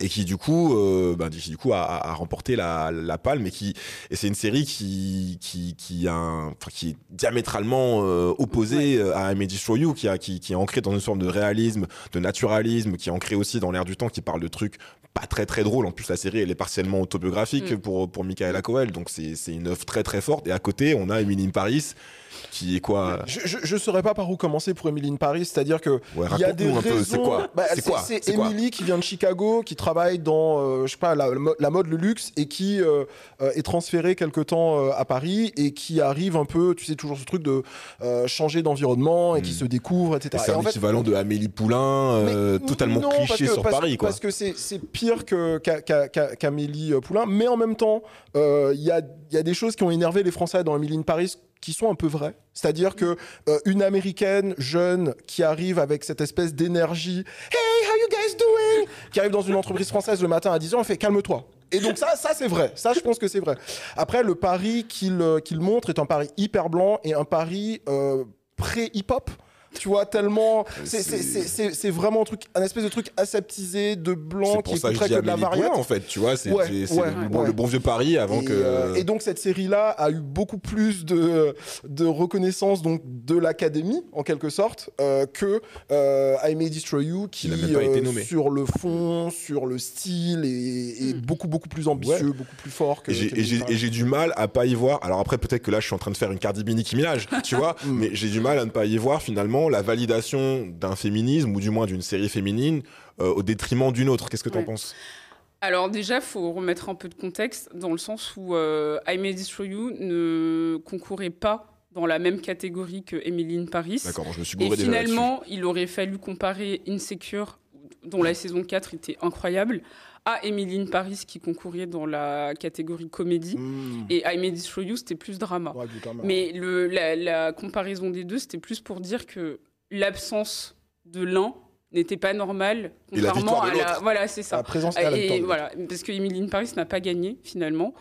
Et qui du coup, bah, qui, du coup a, remporté la, la palme et qui et c'est une série qui qui qui a un- enfin, qui est diamétralement opposée à I May Destroy You qui a qui, qui est ancrée dans une forme de réalisme, de naturalisme, qui est ancrée aussi dans l'air du temps, qui parle de trucs pas très très drôles. En plus la série elle est partiellement autobiographique Mm. pour pour Michaela Coel, donc c'est c'est une œuvre très très forte. Et à côté on a Emily in Paris qui est quoi Je, je, je saurais pas par où commencer pour Emily in Paris, c'est-à-dire que Ouais, il y a des un raisons. c'est quoi Bah, C'est quoi C'est Emily qui vient de Chicago, qui travaille dans, euh, je sais pas, la, la mo- la mode, le luxe, et qui euh, euh, est transférée quelque temps euh, à Paris et qui arrive un peu, tu sais, toujours ce truc de euh, changer d'environnement et qui Mm. se découvre, Et etc. c'est Et un en fait, équivalent de Amélie Poulain, euh, mais totalement non, cliché que- sur parce- Paris, quoi. Parce que c'est pire que qu'Amélie euh, Poulain, mais en même temps, euh, il y, a, il y a des choses qui ont énervé les Français dans Amélie in Paris qui sont un peu vraies. C'est-à-dire que euh, une américaine jeune qui arrive avec cette espèce d'énergie, hey, how you guys doing, qui arrive dans une entreprise française le matin à 10h, on fait calme-toi. Et donc ça, ça c'est vrai. Ça, je pense que c'est vrai. Après, le pari qu'il euh, montre est un pari hyper blanc et un pari euh, pré-hip-hop. Tu vois, tellement. C'est- C'est vraiment un truc, un espèce de truc aseptisé de blanc C'est qui pour ça que de la variété. en fait, tu vois, c'est Ouais, ouais, le, bon, ouais. le bon vieux Paris avant et, que... euh, et donc cette série-là a eu beaucoup plus de, de reconnaissance donc de l'académie en quelque sorte euh, que euh, I May Destroy You qui même pas été nommé. sur le fond, sur le style est, est Mm. beaucoup beaucoup plus ambitieux, beaucoup plus fort que. Et j'ai- du mal à pas y voir. Alors après, peut-être que là, je suis en train de faire une Cardi B Nicki Minaj, tu vois. Mm. mais j'ai du mal à ne pas y voir finalement la validation d'un féminisme ou du moins d'une série féminine euh, au détriment d'une autre. Qu'est-ce que t'en Ouais. penses? Alors déjà, faut remettre un peu de contexte dans le sens où euh, I May Destroy You ne concourait pas dans la même catégorie que Emily in Paris. D'accord, je me suis Et gouré déjà là-dessus. finalement, il aurait fallu comparer Insecure, dont la saison 4 était incroyable, à Emily in Paris qui concourait dans la catégorie comédie. Mm. Et I May Destroy You, c'était plus drama. Ouais, du drama. Mais le, la, la comparaison des deux, c'était plus pour dire que l'absence de l'un n'était pas normale, la contrairement à la... Voilà, c'est la ça. présence et la Et voilà, parce que Emily in Paris n'a pas gagné finalement.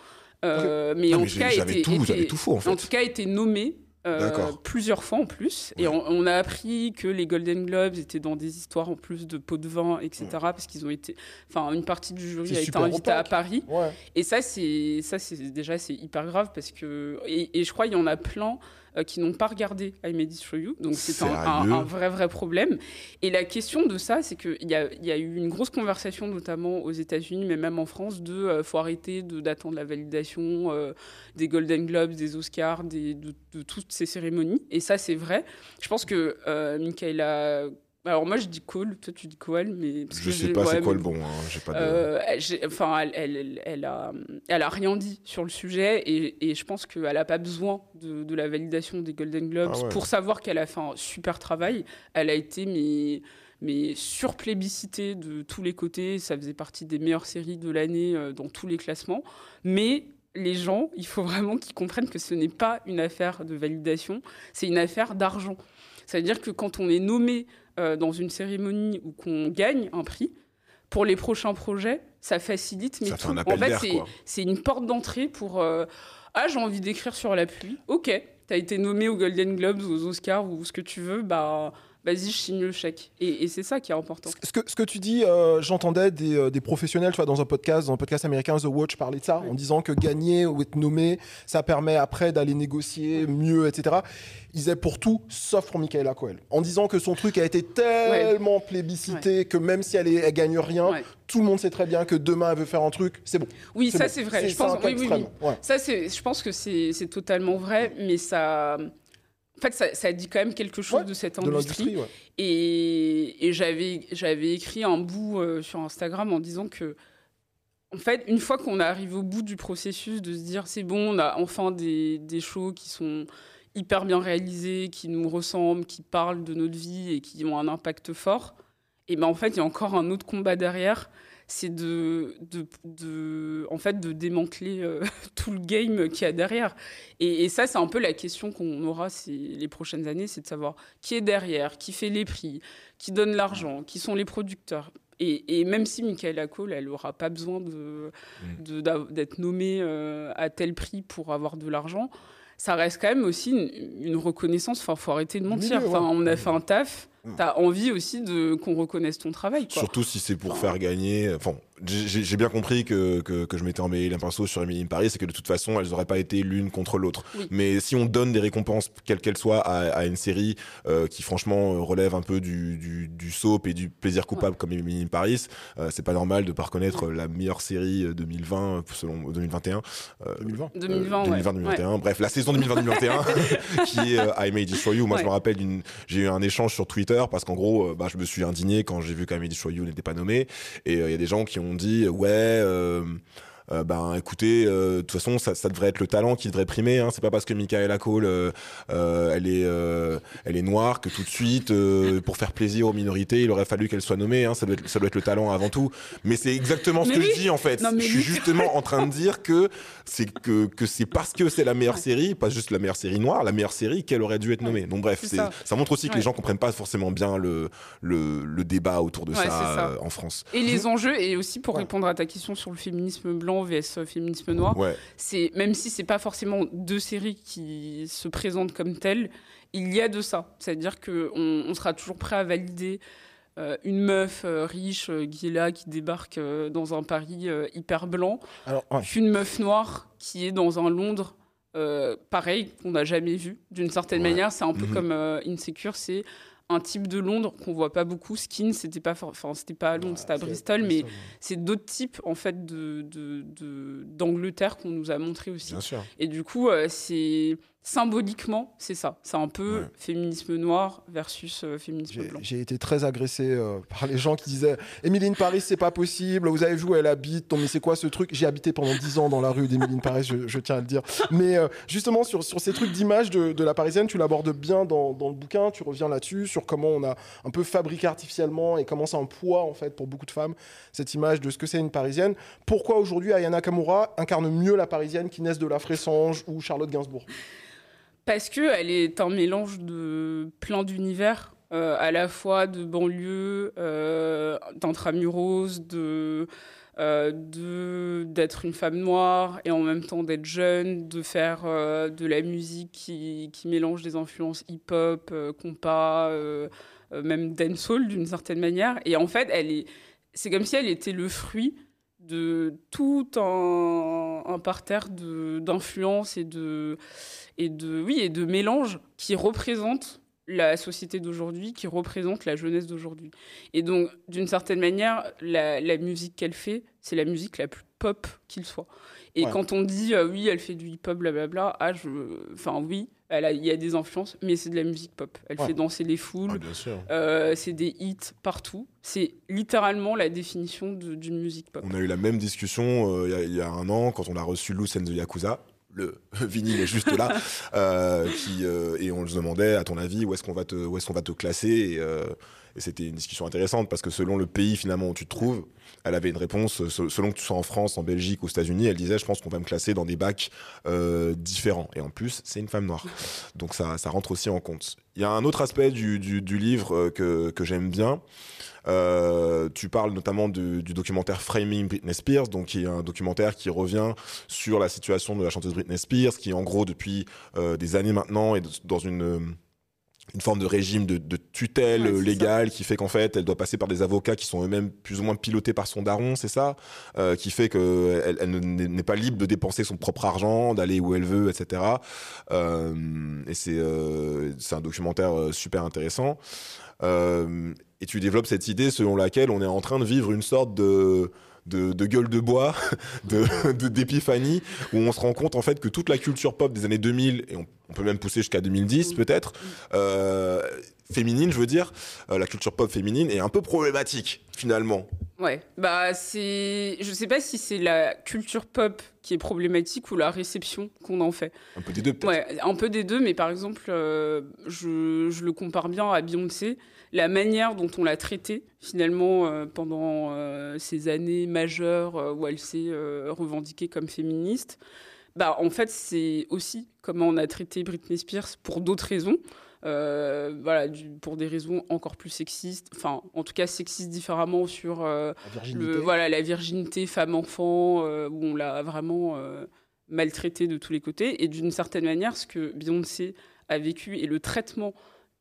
Euh, mais en mais tout cas, était, tout, était- en fait. en tout cas, été nommé euh, plusieurs fois en plus. Et on, on a appris que les Golden Globes étaient dans des histoires en plus de pots de vin, etc. Parce qu'ils ont été. Enfin, une partie du jury a été invitée à. Paris. Ouais. Et ça, c'est ça, c'est déjà c'est hyper grave parce que et, et je crois il y en a plein euh, qui n'ont pas regardé I May Destroy You, donc c'est un, un- Sérieux un vrai vrai problème. Et la question de ça, c'est qu'il y y a eu une grosse conversation, notamment aux États-Unis, mais même en France, de euh, faut arrêter d'attendre la validation euh, des Golden Globes, des Oscars, des, de, de toutes ces cérémonies. Et ça, c'est vrai. Je pense que euh, Michaela alors moi je dis Cole, toi tu dis Coel, mais parce Je que sais pas c'est ouais, quoi mais le bon. hein, pas de... euh, enfin, elle, elle, a, elle a rien dit sur le sujet et, et je pense qu'elle n'a pas besoin de, de la validation des Golden Globes Ah ouais. pour savoir qu'elle a fait un super travail. Elle a été mais, mais surplébiscitée de tous les côtés. Ça faisait partie des meilleures séries de l'année euh, dans tous les classements. Mais les gens, il faut vraiment qu'ils comprennent que ce n'est pas une affaire de validation, c'est une affaire d'argent. C'est-à-dire que quand on est nommé euh, dans une cérémonie ou qu'on gagne un prix, pour les prochains projets, ça facilite. Mais Ça fait tout. un appel en fait, c'est une porte d'entrée pour euh, Ah, j'ai envie d'écrire sur la pluie. Ok, t'as été nommé aux Golden Globes, aux Oscars ou ce que tu veux, bah vas-y, je signe le chèque. Et, et c'est ça qui est important. Ce que, ce que tu dis, euh, j'entendais des, euh, des professionnels, tu vois, dans un podcast, dans un podcast américain, The Watch, parler de ça, en disant que gagner ou être nommé, ça permet après d'aller négocier mieux, etc. Ils disaient pour tout, sauf pour Michaela Coel. En disant que son truc a été tellement plébiscité que même si elle, est, elle gagne rien, Ouais. tout le monde sait très bien que demain elle veut faire un truc, c'est bon. Oui, ça bon. c'est vrai. Je pense, oui, oui, oui. Ça, je pense que c'est totalement vrai, mais ça, en fait, ça, ça dit quand même quelque chose Ouais, de cette industrie. ouais. Et, et j'avais, j'avais écrit un bout euh, sur Instagram en disant que, en fait, une fois qu'on arrive au bout du processus de se dire c'est bon, on a enfin des, des shows qui sont hyper bien réalisés, qui nous ressemblent, qui parlent de notre vie et qui ont un impact fort, et ben en fait, il y a encore un autre combat derrière, c'est de, de, de, en fait, de démanteler euh, tout le game qu'il y a derrière. Et, et ça, c'est un peu la question qu'on aura ces, les prochaines années, c'est de savoir qui est derrière, qui fait les prix, qui donne l'argent, qui sont les producteurs. Et, et même si Michaela Cole, elle n'aura pas besoin de- d'a- d'être nommée euh, à tel prix pour avoir de l'argent, ça reste quand même aussi une, une reconnaissance. Enfin, faut arrêter de mentir. Enfin, on a fait un taf. Mm. T'as envie aussi de qu'on reconnaisse ton travail. Quoi. Surtout si c'est pour faire gagner. Enfin, j'ai j'ai bien compris que, que, que je m'étais emmêlé les pinceaux sur Emily in Paris, c'est que de toute façon, elles n'auraient pas été l'une contre l'autre. Oui. Mais si on donne des récompenses, quelles qu'elles soient, à, à une série euh, qui franchement euh, relève un peu du, du, du soap et du plaisir coupable comme Emily in Paris, euh, c'est pas normal de pas reconnaître la meilleure série euh, 2020 euh, selon 2021. euh, 2020. 2020, ouais. 2020-2021. Bref, la saison 2020-2021 qui est euh, I May Destroy You. Moi, je me rappelle d'une, j'ai eu un échange sur Twitter parce qu'en gros, euh, bah, je me suis indigné quand j'ai vu qu'I May Destroy You n'était pas nommé. Et euh, il y a des gens qui ont dit, ouais, euh, ben écoutez, euh, de toute façon, ça, ça devrait être le talent qui devrait primer. Hein. C'est pas parce que Michaela Cole, euh, elle est, elle est noire que tout de suite, pour faire plaisir aux minorités, il aurait fallu qu'elle soit nommée. Hein. Ça doit être, ça doit être le talent avant tout. Mais c'est exactement ce que je dis en fait. Non, je suis oui. justement en train de dire que c'est que que c'est parce que c'est la meilleure série, pas juste la meilleure série noire, la meilleure série qu'elle aurait dû être nommée. Donc bref, ça. ça. montre aussi que les gens comprennent pas forcément bien le le, le débat autour de Ouais, ça, en France. Et les enjeux, et aussi pour répondre à ta question sur le féminisme blanc vs féminisme noir, Ouais. c'est même si c'est pas forcément deux séries qui se présentent comme telles, il y a de ça. C'est-à-dire que on, on sera toujours prêt à valider euh, une meuf euh, riche euh, qui est là, qui débarque euh, dans un Paris euh, hyper blanc, Alors, ouais. qu'une meuf noire qui est dans un Londres euh, pareil qu'on n'a jamais vu. D'une certaine Ouais. manière, c'est un peu Mhm. comme euh, Insecure, c'est un type de Londres qu'on voit pas beaucoup. Skin, c'était pas, enfin, c'était pas à Londres, c'était à Bristol, mais c'est d'autres types en fait de de- de- d'Angleterre qu'on nous a montré aussi. Bien sûr. Et du coup, euh, c'est symboliquement, c'est ça. C'est un peu Ouais. féminisme noir versus euh, féminisme blanc. J'ai été très agressé euh, par les gens qui disaient Émilie Paris, c'est pas possible. Vous avez où elle habite. Mais c'est quoi ce truc? J'ai habité pendant 10 ans dans la rue d'Émilie Paris, je, je tiens à le dire. Mais euh, justement, sur, sur ces trucs d'image de, de la parisienne, tu l'abordes bien dans, dans le bouquin. Tu reviens là-dessus, sur comment on a un peu fabriqué artificiellement et comment c'est un poids, en fait, pour beaucoup de femmes, cette image de ce que c'est une parisienne. Pourquoi aujourd'hui Ayana Kamura incarne mieux la parisienne qu'Inès de la Fressange ou Charlotte Gainsbourg? Parce que elle est un mélange de plein d'univers, euh, à la fois de banlieue, euh, euh, de d'être une femme noire et en même temps d'être jeune, de faire euh, de la musique qui, mélange des influences hip-hop, compas, même dancehall d'une certaine manière. Et en fait, elle est, c'est comme si elle était le fruit de tout un, un parterre d'influences et de, et de, oui, et de mélanges qui représentent la société d'aujourd'hui, qui représente la jeunesse d'aujourd'hui. Et donc, d'une certaine manière, la, la musique qu'elle fait, c'est la musique la plus pop qu'il soit. Et Ouais. quand on dit, euh, oui, elle fait du hip-hop, blablabla, ah, je... enfin, oui, il y a des influences, mais c'est de la musique pop. Elle Ouais. fait danser les foules, Ah, euh, c'est des hits partout. C'est littéralement la définition de- d'une musique pop. On a eu la même discussion euh, il y a- il y, a un an quand on a reçu and the Yakuza. Le vinyle est juste là. euh, qui, et on se demandait, à ton avis, où est-ce qu'on va te, où est-ce qu'on va te classer et, et c'était une discussion intéressante parce que selon le pays finalement où tu te trouves, elle avait une réponse. euh, se- Selon que tu sois en France, en Belgique, aux États-Unis, elle disait, je pense qu'on va me classer dans des bacs euh, différents. Et en plus, c'est une femme noire. Donc ça, rentre aussi en compte. Il y a un autre aspect du, livre euh, que, j'aime bien. Tu parles notamment du documentaire Framing Britney Spears, donc qui est un documentaire qui revient sur la situation de la chanteuse Britney Spears, qui en gros depuis des années maintenant est dans une une forme de régime de, de tutelle Ouais, c'est ça. légale qui fait qu'en fait elle doit passer par des avocats qui sont eux-mêmes plus ou moins pilotés par son daron, c'est ça, Euh, qui fait que elle, elle ne- n'est pas libre de dépenser son propre argent, d'aller où elle veut, etc. Euh, et c'est euh, c'est un documentaire super intéressant. Et tu développes cette idée selon laquelle on est en train de vivre une sorte de de, de gueule de bois, de d'épiphanie, où on se rend compte en fait que toute la culture pop des années 2000 et on, on peut même pousser jusqu'à 2010 peut-être, euh, féminine, je veux dire, euh, la culture pop féminine est un peu problématique finalement. Ouais, bah c'est, je sais pas si c'est la culture pop qui est problématique ou la réception qu'on en fait. Un peu des deux, peut-être. Ouais, un peu des deux, mais par exemple, euh, je, je, le compare bien à Beyoncé, la manière dont on l'a traitée finalement euh, pendant euh, ces années majeures euh, où elle s'est revendiquée comme féministe. Bah, en fait, c'est aussi comment on a traité Britney Spears pour d'autres raisons. Euh, voilà, du, pour des raisons encore plus sexistes, enfin, en tout cas sexistes différemment sur euh, La le, voilà, la virginité femme-enfant, euh, où on l'a vraiment maltraité de tous les côtés. Et d'une certaine manière, ce que Beyoncé a vécu et le traitement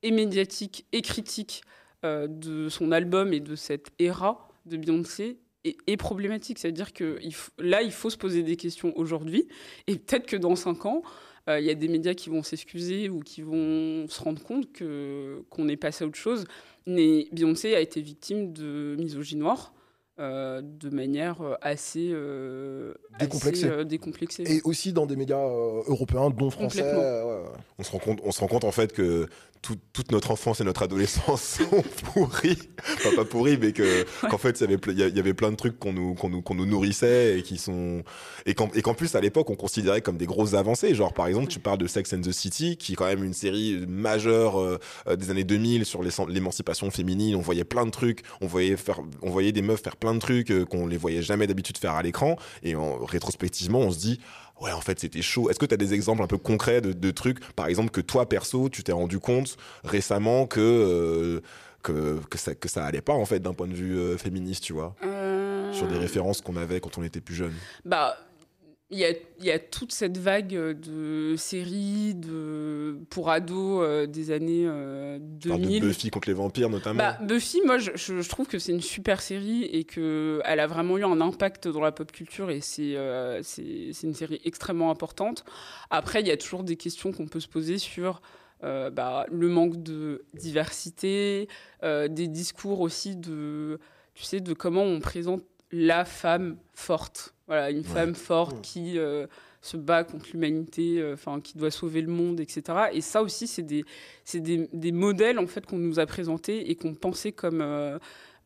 et médiatique et critique de son album et de cette ère de Beyoncé est, est problématique. C'est-à-dire que il là, il faut se poser des questions aujourd'hui, et peut-être que dans cinq ans, il euh, y a des médias qui vont s'excuser ou qui vont se rendre compte que qu'on est passé à autre chose. Mais Beyoncé a été victime de misogynie noire. Euh, de manière assez, euh, décomplexée. assez euh, décomplexée. Et aussi dans des médias euh, européens, dont français. Complètement. ouais, ouais. On se rend compte, on se rend compte en fait que tout- toute notre enfance et notre adolescence sont pourris. Enfin, pas pourris, mais que, qu'en fait, il y avait il y, plein de trucs qu'on nous, qu'on nous, qu'on nous nourrissait et qui sont. Et qu'en, plus, à l'époque, on considérait comme des grosses avancées. Genre, par exemple, tu parles de Sex and the City, qui est quand même une série majeure euh, des années 2000 sur l'émancipation féminine. On voyait plein de trucs. On voyait, faire, on voyait des meufs faire plein de trucs euh, qu'on les voyait jamais d'habitude faire à l'écran. Et en, rétrospectivement, on se dit. Ouais, en fait, c'était chaud. Est-ce que tu as des exemples un peu concrets de, de trucs, par exemple, que toi, perso, tu t'es rendu compte récemment que, euh, que, que, ça, que ça allait pas, en fait, d'un point de vue euh, féministe, tu vois? Euh, Sur des références qu'on avait quand on était plus jeune. Bah, il y a, il y a toute cette vague de séries de, pour ados euh, des années euh, Tu parles de 2000. Buffy contre les vampires, notamment. Bah, Buffy, moi, je, trouve que c'est une super série et que elle a vraiment eu un impact dans la pop culture et c'est euh, c'est une série extrêmement importante. Après, il y a toujours des questions qu'on peut se poser sur euh, bah, le manque de diversité, euh, des discours aussi de, tu sais, de comment on présente la femme forte. Voilà, une femme forte Ouais. qui euh, se bat contre l'humanité, euh, enfin qui doit sauver le monde, etc. Et ça aussi, c'est des, c'est des, des modèles en fait qu'on nous a présentés et qu'on pensait comme euh,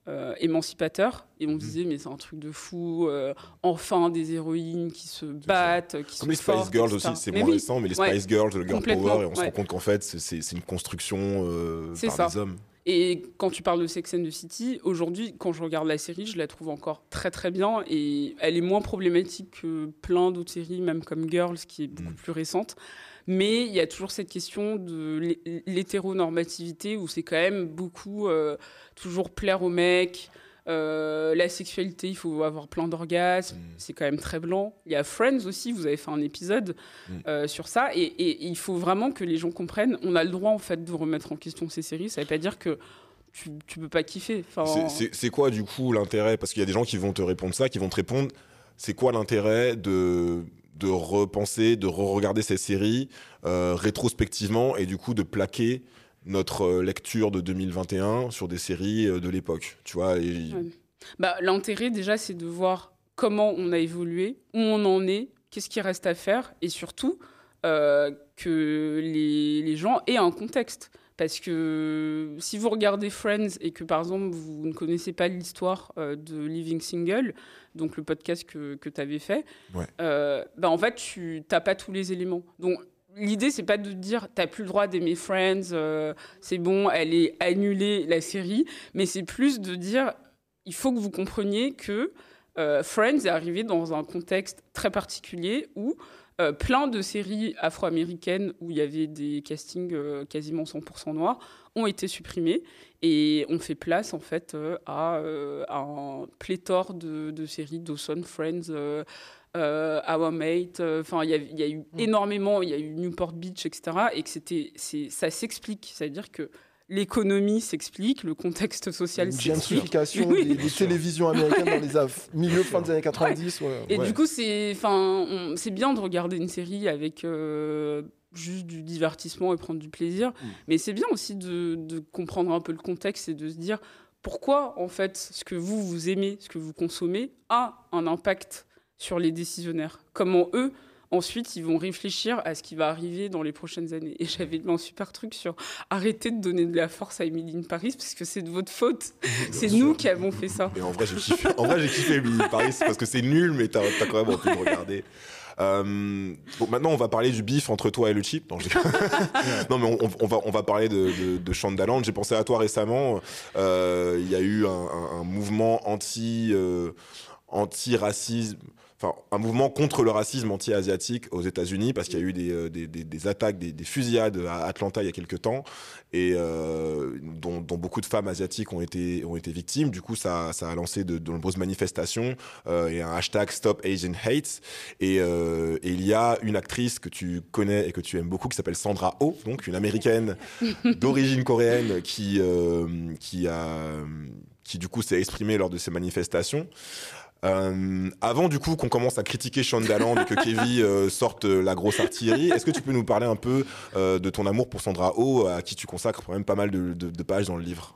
euh, émancipateurs. Et on disait mais c'est un truc de fou. euh, enfin des héroïnes qui se battent, qui Comme sont les Spice fortes, Girls etc. aussi, c'est Mais moins oui, récent, mais les ouais. Spice Girls, le Girl Power, et on se ouais. rend compte qu'en fait, c'est- une construction euh, par ça. des hommes. Et quand tu parles de Sex and the City, aujourd'hui, quand je regarde la série, je la trouve encore très très bien et elle est moins problématique que plein d'autres séries, même comme Girls, qui est beaucoup Mm. plus récente. Mais il y a toujours cette question de l'hé- l'hétéronormativité où c'est quand même beaucoup euh, toujours plaire aux mecs. Euh, la sexualité, il faut avoir plein d'orgasmes, Mm. c'est quand même très blanc. Il y a Friends aussi, vous avez fait un épisode Mm. euh, sur ça, et, et il faut vraiment que les gens comprennent. On a le droit en fait de remettre en question ces séries. Ça ne veut pas dire que tu, tu peux pas kiffer. Enfin, C'est- quoi, du coup, l'intérêt? Parce qu'il y a des gens qui vont te répondre ça, qui vont te répondre c'est quoi l'intérêt de, de repenser, de re-regarder ces séries euh, rétrospectivement et du coup de plaquer notre euh, lecture de 2021 sur des séries euh, de l'époque Tu vois et- Ouais. Bah, L'intérêt, déjà, c'est de voir comment on a évolué, où on en est, qu'est-ce qui reste à faire, et surtout euh, que les, les gens aient un contexte. Parce que si vous regardez Friends et que, par exemple, vous ne connaissez pas l'histoire euh, de Living Single, donc le podcast que, que tu avais fait, Ouais. euh, bah, en fait, tu n'as pas tous les éléments. Donc, l'idée, c'est pas de dire t'as plus le droit d'aimer Friends, euh, c'est bon, elle est annulée, la série, mais c'est plus de dire il faut que vous compreniez que euh, Friends est arrivé dans un contexte très particulier où euh, plein de séries afro-américaines où il y avait des castings quasiment 100% noirs ont été supprimés et on fait place en fait à, à un pléthore de, de séries Dawson, Friends, euh, Our Mate. euh, Enfin, il y, a- il y a eu énormément, il y a eu Newport Beach, etc. Et que c'était, c'est, ça s'explique, c'est-à-dire que l'économie s'explique, le contexte social Une s'explique. gentrification Oui. des, des télévisions américaines dans les af- milieux fin des années 90. ouais. Et Ouais. du coup, c'est, enfin, on- c'est bien de regarder une série avec euh, juste du divertissement et prendre du plaisir, Mm. mais c'est bien aussi de, de comprendre un peu le contexte et de se dire pourquoi, en fait, ce que vous vous aimez, ce que vous consommez, a un impact sur les décisionnaires. Comment eux Ensuite, ils vont réfléchir à ce qui va arriver dans les prochaines années. Et j'avais un super truc sur arrêter de donner de la force à Emily in Paris parce que c'est de votre faute. c'est nous qui avons fait ça. Et en vrai, j'ai kiffé, en vrai, j'ai kiffé Emily in Paris parce que c'est nul, mais t'as as quand même envie de regarder. Euh, bon, maintenant, on va parler du bif entre toi et le chip. Non, mais on, on va, on va parler de, de, de Shondaland. J'ai pensé à toi récemment. Euh, Il y a eu un, un- un mouvement anti, euh, anti-racisme. Enfin, un mouvement contre le racisme anti-asiatique aux États-Unis parce qu'il y a eu des, euh, des, des- des attaques, des, des fusillades à Atlanta il y a quelques temps et euh, dont, dont beaucoup de femmes asiatiques ont été, ont été victimes. Du coup, ça, ça a lancé de, de nombreuses manifestations euh, et un hashtag Stop Asian Hate. Et, euh, et il y a une actrice que tu connais et que tu aimes beaucoup qui s'appelle Sandra Oh, donc une américaine d'origine coréenne qui, qui, a, qui du coup s'est exprimée lors de ces manifestations. Euh, avant du coup qu'on commence à critiquer Shondaland et que Kevin euh, sorte la grosse artillerie, est-ce que tu peux nous parler un peu euh, de ton amour pour Sandra Oh, à qui tu consacres quand même pas mal de, de- de pages dans le livre?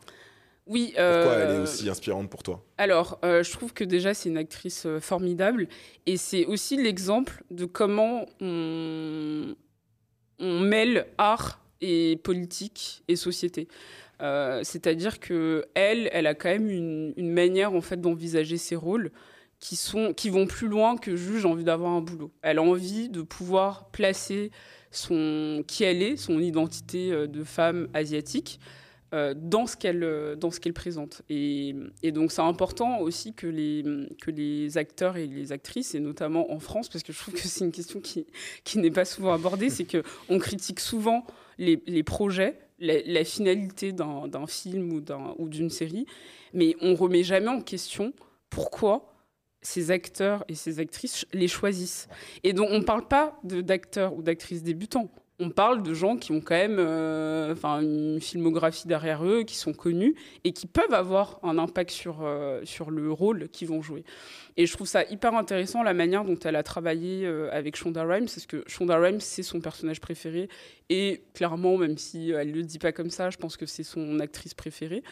Oui. Pourquoi euh, elle est aussi inspirante pour toi? Alors, euh, je trouve que déjà, c'est une actrice euh, formidable. Et c'est aussi l'exemple de comment on, on mêle art et politique et société. Euh, C'est-à-dire que elle, elle a quand même une, une manière en fait d'envisager ses rôles qui sont qui vont plus loin que juste j'ai envie d'avoir un boulot. Elle a envie de pouvoir placer son qui elle est, son identité euh, de femme asiatique euh, dans ce qu'elle euh, dans ce qu'elle présente. Et, et donc c'est important aussi que les que les acteurs et les actrices et notamment en France parce que je trouve que c'est une question qui qui n'est pas souvent abordée, c'est que on critique souvent les, les projets, la, la finalité d'un film ou d'une série, mais on remet jamais en question pourquoi ces acteurs et ces actrices les choisissent. Et donc on ne parle pas d'acteurs ou d'actrices débutants. On parle de gens qui ont quand même euh, une filmographie derrière eux, qui sont connus et qui peuvent avoir un impact sur, euh, sur le rôle qu'ils vont jouer. Et je trouve ça hyper intéressant la manière dont elle a travaillé euh, avec Shonda Rhimes, parce que Shonda Rhimes, c'est son personnage préféré. Et clairement, même si elle ne le dit pas comme ça, je pense que c'est son actrice préférée,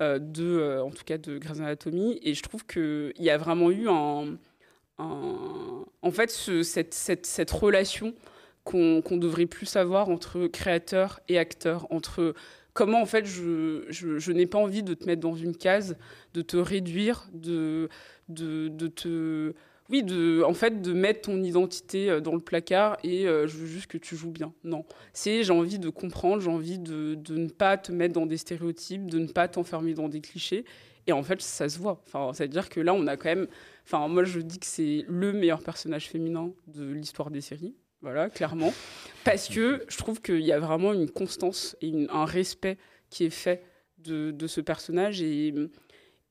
de, en tout cas de Grey's Anatomy. Et je trouve qu'il y a vraiment eu un. en fait, ce- cette, cette, cette relation qu'on devrait plus avoir entre créateur et acteur, entre comment en fait je, n'ai pas envie de te mettre dans une case, de te réduire, de, te... Oui, en fait, de mettre ton identité euh, dans le placard et euh, je veux juste que tu joues bien. Non. C'est j'ai envie de comprendre, j'ai envie de, de ne pas te mettre dans des stéréotypes, de ne pas t'enfermer dans des clichés. Et en fait, ça se voit. Enfin, C'est-à-dire que là, on a quand même... Enfin, moi, je dis que c'est le meilleur personnage féminin de l'histoire des séries. Voilà, clairement. Parce que je trouve qu'il y a vraiment une constance et un respect qui est fait de, ce personnage et,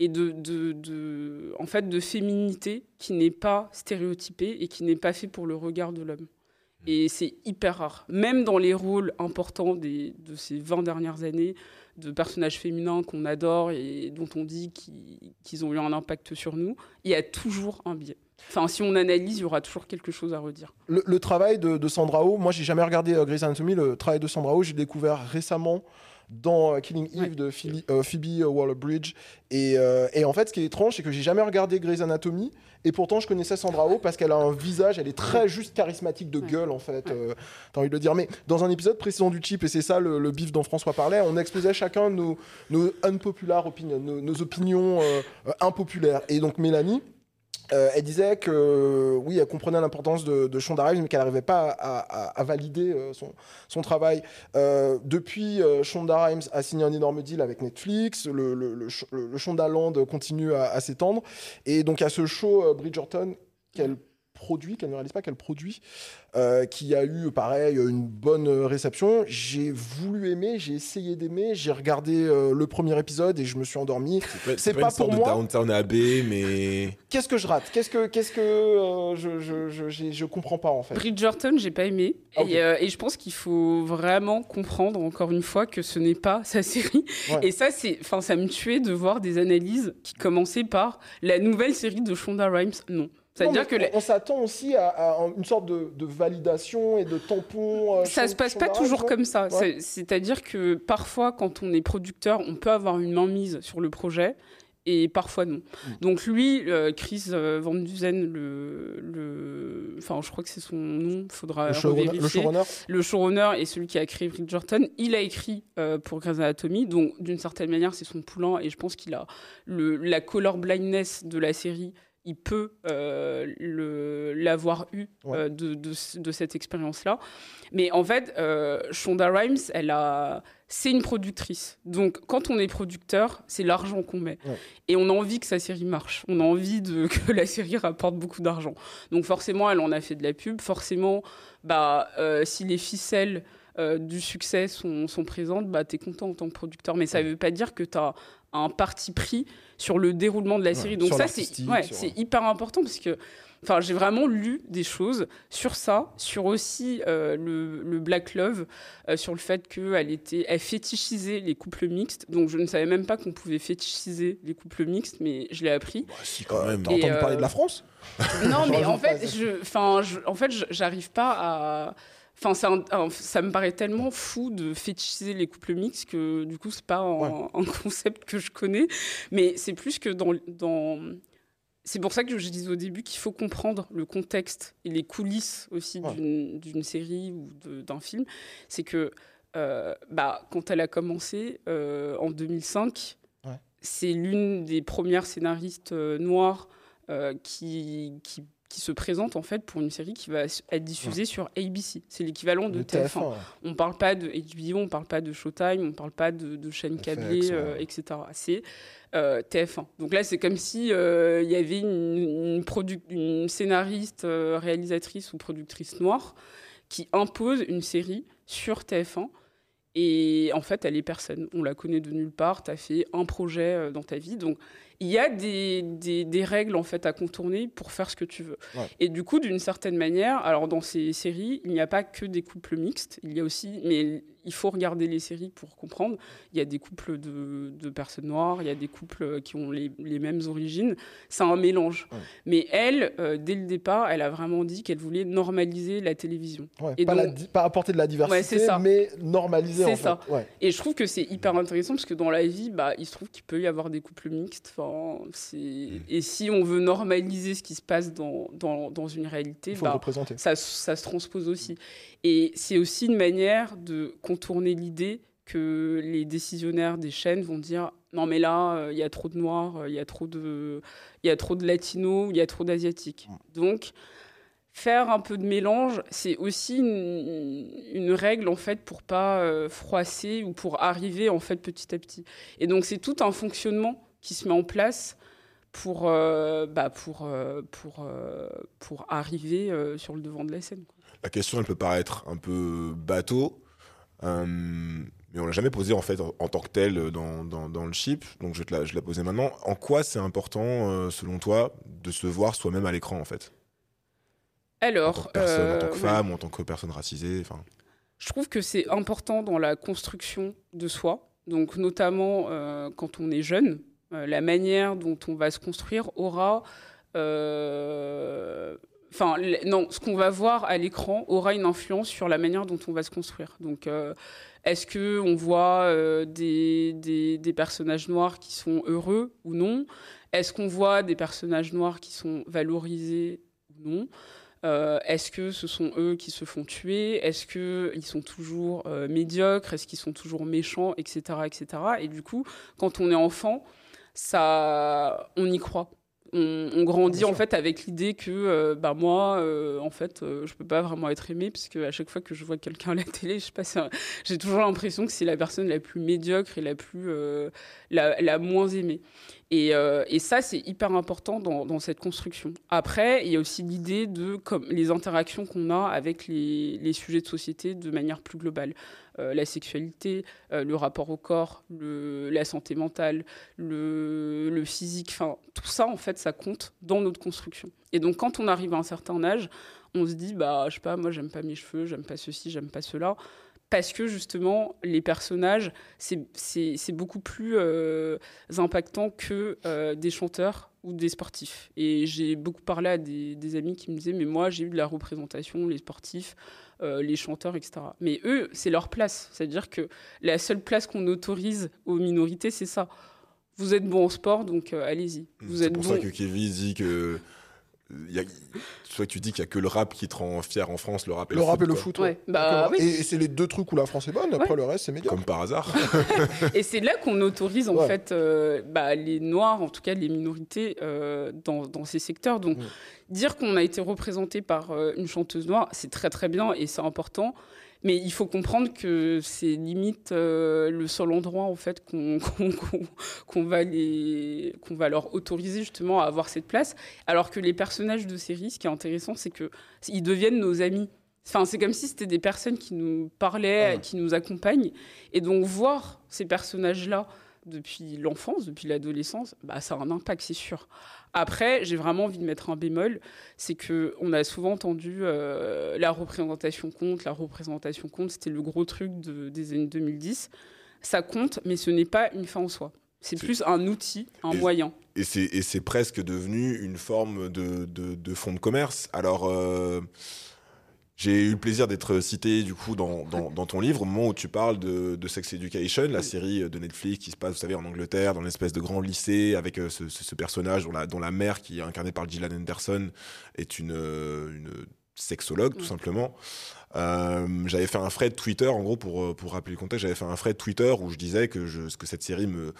de, en fait, de féminité qui n'est pas stéréotypée et qui n'est pas fait pour le regard de l'homme. Et c'est hyper rare. Même dans les rôles importants des, de ces 20 dernières années, de personnages féminins qu'on adore et dont on dit qu'ils ont eu un impact sur nous, il y a toujours un biais. Enfin, si on analyse, il y aura toujours quelque chose à redire. Le, le travail de, de Sandra Oh, moi j'ai jamais regardé euh, Grey's Anatomy, le travail de Sandra Oh, j'ai découvert récemment dans euh, Killing Eve Ouais. de Philly- euh, Phoebe Waller-Bridge. Et, euh, et en fait, ce qui est étrange, c'est que j'ai jamais regardé Grey's Anatomy, et pourtant je connaissais Sandra Oh parce qu'elle a un visage, elle est très juste charismatique de Ouais. gueule en fait, euh, t'as envie de le dire. Mais dans un épisode précédent du chip, et c'est ça le, le bif dont François parlait, on exposait chacun nos, nos unpopular opinions, nos, nos opinions impopulaires. Et donc Mélanie, euh, elle disait que oui, elle comprenait l'importance de, Shonda Rhimes, mais qu'elle n'arrivait pas à, valider euh, son, travail. Euh, depuis, euh, Shonda Rhimes a signé un énorme deal avec Netflix. Le, le, le, Sh- le- le Shondaland continue à, à s'étendre. Et donc, à ce show euh, Bridgerton qu'elle produit, qu'elle ne réalise pas, qu'elle produit, euh, qui a eu, pareil, une bonne réception. J'ai voulu aimer, j'ai essayé d'aimer, j'ai regardé euh, le premier épisode et je me suis endormi. C'est pas une sorte pour de moi. Downtown Abbey, mais Qu'est-ce que je rate? Qu'est-ce que, qu'est-ce que euh, je, je, je, je comprends pas en fait. Bridgerton, j'ai pas aimé. Ah, et, euh, et je pense qu'il faut vraiment comprendre, encore une fois, que ce n'est pas sa série. Ouais. Et ça, c'est, enfin, ça me tuait de voir des analyses qui commençaient par la nouvelle série de Shonda Rhimes. Non. C'est-à-dire que on, s'attend aussi à, à une sorte de, de validation et de tampon. euh, ça Shon- se passe pas toujours comme ça. Ouais. C'est-à-dire que parfois, quand on est producteur, on peut avoir une mainmise sur le projet. et parfois non. Donc lui, euh, Chris euh, Van Duzen, le, le, enfin je crois que c'est son nom, faudra Le showrunner, le showrunner Le showrunner et celui qui a créé Bridgerton, il a écrit euh, pour Grey's Anatomy, donc d'une certaine manière c'est son poulain et je pense qu'il a le, la color blindness de la série. Il peut euh, l'avoir eu Ouais. euh, de, de, de cette expérience-là. Mais en fait, euh, Shonda Rhimes, elle a, c'est une productrice. Donc, quand on est producteur, c'est l'argent qu'on met. Ouais. Et on a envie que sa série marche. On a envie de, que la série rapporte beaucoup d'argent. Donc, forcément, elle en a fait de la pub. Forcément, bah, si les ficelles euh, du succès sont, sont présentes, bah, tu es content en tant que producteur. Mais ça ne veut pas dire que tu as un parti pris sur le déroulement de la série. Donc ça, c'est ouais, sur- hyper important parce que enfin, j'ai vraiment lu des choses sur ça, sur aussi euh, le, le Black Love, euh, sur le fait qu'elle était, elle fétichisait les couples mixtes. Donc je ne savais même pas qu'on pouvait fétichiser les couples mixtes, mais je l'ai appris. Bah, si, quand même. T'as entendu parler de la France Non, mais en fait, je, enfin, en fait, j'arrive pas à. Enfin, ça me paraît tellement fou de fétichiser les couples mixtes que du coup, c'est pas un, Ouais. un concept que je connais. Mais c'est plus que dans. dans... C'est pour ça que je disais au début qu'il faut comprendre le contexte et les coulisses aussi Ouais. d'une- série ou d'un film. C'est que euh, bah, quand elle a commencé euh, en 2005, Ouais. c'est l'une des premières scénaristes euh, noires qui, qui, qui se présente en fait pour une série qui va être diffusée sur ABC. C'est l'équivalent de Le TF1. TF1. On parle pas de HBO, on parle pas de Showtime, on parle pas de, euh, ouais. etc. C'est euh, TF1. Donc là, c'est comme si euh, il y avait une, une scénariste, euh, réalisatrice ou productrice noire qui impose une série sur TF1. Et en fait, elle est personne. On la connaît de nulle part. Tu as fait un projet euh, dans ta vie. Donc, il y a des, des, des règles en fait à contourner pour faire ce que tu veux. Ouais. Et du coup, d'une certaine manière, alors dans ces séries, il n'y a pas que des couples mixtes. Il y a aussi, mais il faut regarder les séries pour comprendre. Il y a des couples de, de personnes noires, il y a des couples qui ont les, les mêmes origines. C'est un mélange. Ouais. Mais elle, euh, dès le départ, elle a vraiment dit qu'elle voulait normaliser la télévision. Ouais, Et pas, donc- pas apporter de la diversité, ça. mais normaliser C'est en ça. fait. Et je trouve que c'est hyper intéressant parce que dans la vie, bah, il se trouve qu'il peut y avoir des couples mixtes. C'est... Et si on veut normaliser ce qui se passe dans, dans, dans une réalité, Il faut le bah, représenter. ça, ça se transpose aussi. Et c'est aussi une manière de contourner l'idée que les décisionnaires des chaînes vont dire non mais là euh, il y a trop de noirs, euh, il y a trop de il y a trop de latinos, il y a trop d'asiatiques. Donc faire un peu de mélange, c'est aussi une, une règle en fait pour pas euh, froisser ou pour arriver en fait petit à petit. Et donc c'est tout un fonctionnement qui se met en place pour bah, pour pour pour arriver sur le devant de la scène. quoi. La question, elle peut paraître un peu bateau, euh, mais on l'a jamais posée en fait en, en tant que telle dans, dans, dans le chip. Donc je vais te la, je la poser maintenant. En quoi c'est important, euh, selon toi, de se voir soi-même à l'écran en fait? En tant Alors, que personne, en tant euh, que ouais. femme, ou en tant que personne racisée. Enfin, Je trouve que c'est important dans la construction de soi, donc notamment euh, quand on est jeune, euh, la manière dont on va se construire aura, euh, enfin non, ce qu'on va voir à l'écran aura une influence sur la manière dont on va se construire. Donc euh, est-ce que on voit euh, des, personnages noirs qui sont heureux ou non? Est-ce qu'on voit des personnages noirs qui sont valorisés ou non? Euh, Est-ce que ce sont eux qui se font tuer? Est-ce qu'ils sont toujours médiocres? Est-ce qu'ils sont toujours méchants? Etc. etc. Et du coup, quand on est enfant, ça, on y croit. On, on grandit en fait avec l'idée que euh, bah moi euh, en fait euh, je peux pas vraiment être aimé parce que à chaque fois que je vois quelqu'un à la télé je sais pas c'est un- j'ai toujours l'impression que c'est la personne la plus médiocre et la plus euh, la, la moins aimée et, euh, et ça, c'est hyper important dans, cette construction. Après, il y a aussi l'idée de comme, les interactions qu'on a avec les, sujets de société de manière plus globale. Euh, la sexualité, euh, le rapport au corps, la santé mentale, le, le physique, enfin, tout ça, en fait, ça compte dans notre construction. Et donc, quand on arrive à un certain âge, on se dit, bah, je sais pas, moi, j'aime pas mes cheveux, j'aime pas ceci, j'aime pas cela. Parce que justement, les personnages, c'est- beaucoup plus euh, impactant que euh, des chanteurs ou des sportifs. Et j'ai beaucoup parlé à des, des amis qui me disaient, mais moi, j'ai eu de la représentation, les sportifs, euh, les chanteurs, etc. Mais eux, c'est leur place. C'est-à-dire que la seule place qu'on autorise aux minorités, c'est ça. vous êtes bon en sport, donc allez-y. Vous C'est pour bon. ça que Kevin dit que. Il Y a, soit tu dis qu'il y a que le rap qui te rend fier en France, le rap et Le le, rap foot, et le quoi. foot. Ouais, ouais. bah D'accord. oui. Et, et c'est les deux trucs où la France est bonne. Après, Ouais. le reste, c'est médiocre. Comme par hasard. Et c'est là qu'on autorise en Ouais. fait euh, bah, les noirs, en tout cas les minorités, euh, dans, dans ces secteurs. Donc Mm. dire qu'on a été représenté par euh, une chanteuse noire, c'est très très bien et c'est important. Mais il faut comprendre que c'est limite euh, le seul endroit en fait qu'on va les qu'on va leur autoriser justement à avoir cette place. Alors que les personnages de série, ce qui est intéressant, c'est que ils deviennent nos amis. Enfin, c'est comme si c'était des personnes qui nous parlaient, Ouais. qui nous accompagnent. Et donc voir ces personnages-là depuis l'enfance, depuis l'adolescence, bah, ça a un impact, c'est sûr. Après, j'ai vraiment envie de mettre un bémol, c'est que on a souvent entendu euh, la représentation compte, la représentation compte, c'était le gros truc de- des années 2010. Ça compte, mais ce n'est pas une fin en soi. C'est plus un outil, un Et- moyen. Et c'est, et c'est presque devenu une forme de, de, de fonds de commerce. Alors, euh, j'ai eu le plaisir d'être cité du coup dans, dans, dans ton livre au moment où tu parles de, de Sex Education, la série de Netflix qui se passe, vous savez, en Angleterre, dans une espèce de grand lycée avec euh, ce, ce- ce personnage dont la, dont la mère, qui est incarnée par Gillian Anderson, est une, euh, une sexologue tout Ouais. simplement. Euh, j'avais fait un thread Twitter, en gros, pour, euh, pour rappeler le contexte, j'avais fait un thread Twitter où je disais que, je, que cette série me,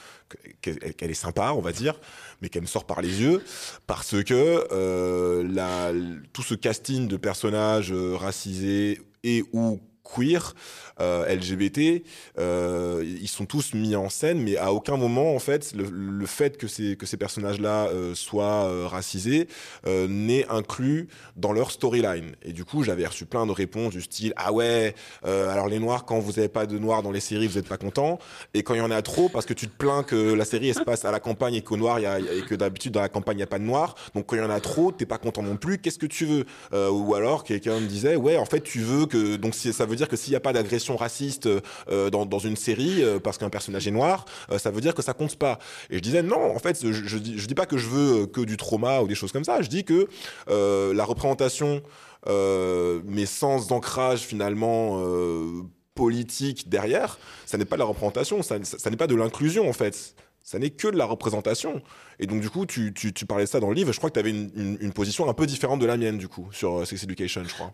que- qu'elle est sympa, on va dire, mais qu'elle me sort par les yeux, parce que euh, la, tout ce casting de personnages racisés et ou queer, euh, LGBT, euh, ils sont tous mis en scène, mais à aucun moment, en fait, le, fait que ces, que ces personnages-là euh, soient racisés n'est inclus dans leur storyline. Et du coup, j'avais reçu plein de réponses du style Ah ouais, alors les noirs, quand vous n'avez pas de noirs dans les séries, vous n'êtes pas content. Et quand il y en a trop, parce que tu te plains que la série elle se passe à la campagne et qu'au noir, y a, et que d'habitude dans la campagne, il n'y a pas de noirs. Donc quand il y en a trop, t'es pas content non plus. Qu'est-ce que tu veux? Ou alors quelqu'un me disait Ouais, en fait, tu veux que. Donc ça veut dire que s'il n'y a pas d'agression raciste euh, dans, dans une série, euh, parce qu'un personnage est noir, euh, ça veut dire que ça compte pas. Et je disais Non, en fait, je, je, dis, pas que je veux euh, que du trauma ou des choses comme ça. Je dis que euh, la représentation, euh, mais sans ancrage finalement euh, politique derrière, ça n'est pas de la représentation, ça, n'est pas de l'inclusion en fait. Ça n'est que de la représentation. Et donc, du coup, tu, parlais de ça dans le livre. Je crois que tu avais une, une, position un peu différente de la mienne, du coup, sur euh, Sex Education, je crois.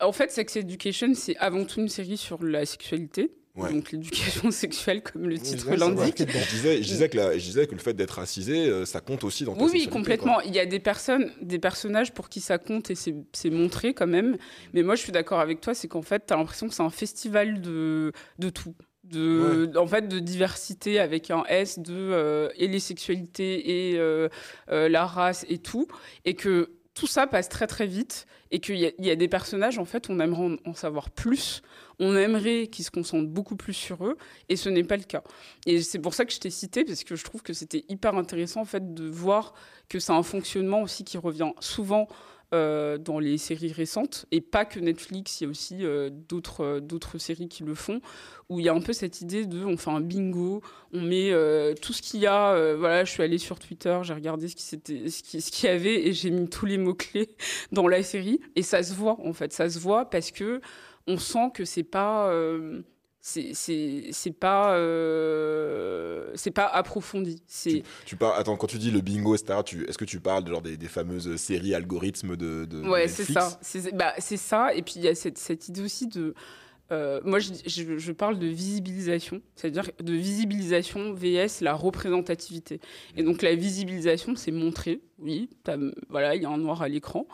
En fait, Sex Education, c'est avant tout une série sur la sexualité. Ouais. Donc l'éducation sexuelle, comme le titre l'indique. Je disais, je, disais que la- je disais que le fait d'être racisé, euh, ça compte aussi dans ta Oui, oui, complètement. Il y a des personnes, des personnages pour qui ça compte et c'est montré quand même. Mais moi, je suis d'accord avec toi, c'est qu'en fait, tu as l'impression que c'est un festival de, de tout. De, En fait, de diversité avec un S, de euh, et les sexualités et euh, euh, la race et tout. Et que tout ça passe très très vite et qu'il y, a- des personnages, en fait, on aimerait en, en savoir plus. On aimerait qu'ils se concentrent beaucoup plus sur eux et ce n'est pas le cas. Et c'est pour ça que je t'ai cité, parce que je trouve que c'était hyper intéressant en fait de voir que c'est un fonctionnement aussi qui revient souvent euh, dans les séries récentes, et pas que Netflix, il y a aussi euh, d'autres euh, d'autres séries qui le font, où il y a un peu cette idée de on fait un bingo, on met tout ce qu'il y a. voilà, je suis allée sur Twitter, j'ai regardé ce qui ce qui- ce qu'il y avait, et j'ai mis tous les mots-clés dans la série, et ça se voit en fait, ça se voit parce que on sent que c'est pas. C'est pas euh, c'est pas approfondi c'est Tu parles, attends, quand tu dis le bingo, etc., tu, est-ce que tu parles de, genre, des, des fameuses séries algorithmes de, Ouais, c'est ça. C'est bah, c'est ça. Et puis il y a cette, cette idée aussi de. euh, moi, je, je- je parle de visibilisation, c'est-à-dire de visibilisation vs la représentativité. Et donc la visibilisation, c'est montrer, oui, voilà, il y a un noir à l'écran.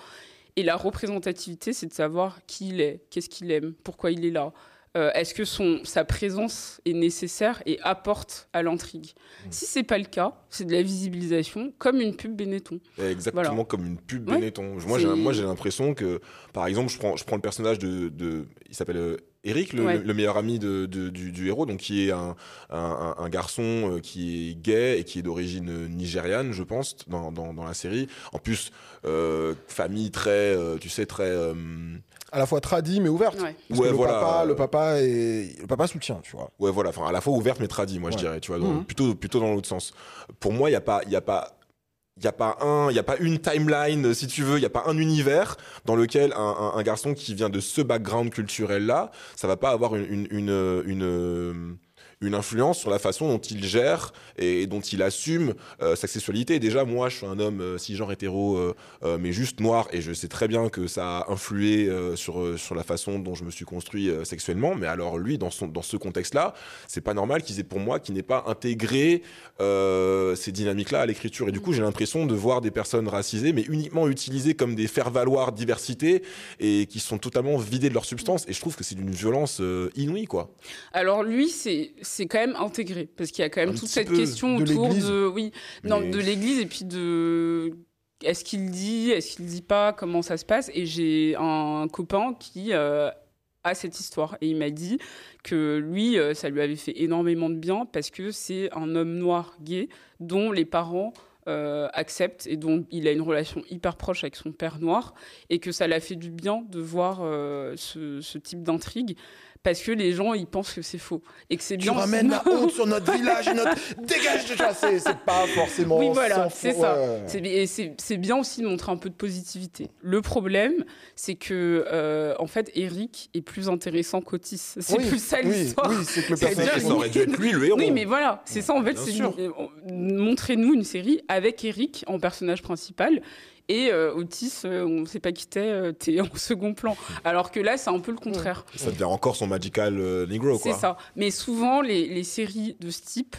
Et la représentativité, c'est de savoir qui il est, qu'est-ce qu'il aime, pourquoi il est là. Euh, Est-ce que son, sa présence est nécessaire et apporte à l'intrigue Si c'est pas le cas, c'est de la visibilisation, comme une pub Benetton. Exactement Voilà. comme une pub Ouais. Benetton. Moi, j'ai, moi, j'ai l'impression que, par exemple, je prends, je prends le personnage de, de il s'appelle euh, Eric, le, Ouais. le- le meilleur ami de, de- du, du héros, donc qui est un, un, garçon euh, qui est gay et qui est d'origine euh, nigériane, je pense, dans, dans, dans la série. En plus, euh, famille très, tu sais, très. À la fois tradie mais ouverte. Ouais. Parce Ouais, que le, voilà. papa, le papa est le papa soutient, tu vois. Ouais, voilà, enfin, à la fois ouverte mais tradie, moi, je dirais, tu vois, Mhm. plutôt, plutôt dans l'autre sens. Pour moi, il n'y a pas, il y a pas, il y a pas un, il y a pas une timeline, si tu veux, il y a pas un univers dans lequel un, un- un garçon qui vient de ce background culturel là, ça va pas avoir une une une, une, une influence sur la façon dont il gère et dont il assume euh, sa sexualité. Déjà, moi, je suis un homme euh, cisgenre hétéro, euh, mais juste noir, et je sais très bien que ça a influé sur, sur la façon dont je me suis construit sexuellement. Mais alors, lui, dans, son, dans ce contexte-là, c'est pas normal qu'il ait pour moi qu'il n'ait pas intégré ces dynamiques-là à l'écriture. Et du coup, j'ai l'impression de voir des personnes racisées, mais uniquement utilisées comme des faire-valoir diversité et qui sont totalement vidées de leur substance. Et je trouve que c'est d'une violence inouïe, quoi. Alors lui, c'est c'est quand même intégré parce qu'il y a quand même Un toute cette question de autour de oui, non, de l'Église et puis de est-ce qu'il dit, est-ce qu'il dit pas, comment ça se passe? Et j'ai un copain qui euh, a cette histoire et il m'a dit que lui, euh, ça lui avait fait énormément de bien parce que c'est un homme noir gay dont les parents euh, acceptent et dont il a une relation hyper proche avec son père noir et que ça l'a fait du bien de voir euh, ce, ce type d'intrigue parce que les gens ils pensent que c'est faux et que c'est Tu bien ramènes la honte sur notre village et notre. Dégage de chasser C'est pas forcément. Oui, voilà, c'est ça. ouais. C'est bi- et c'est c'est bien aussi de montrer un peu de positivité. Le problème, c'est que euh, en fait, Eric est plus intéressant qu'Otis. C'est Oui, plus ça oui, l'histoire. Oui, c'est que le personnage. ça aurait dû être lui le héros. Oui, mais voilà, c'est ça en fait. C'est sûr. euh, montrez-nous une série avec Eric en personnage principal. Et euh, Otis, euh, on ne sait pas qui t'es, euh, t'es en second plan. Alors que là, c'est un peu le contraire. Ça devient encore son magical euh, Negro, C'est quoi. ça. Mais souvent, les, les séries de ce type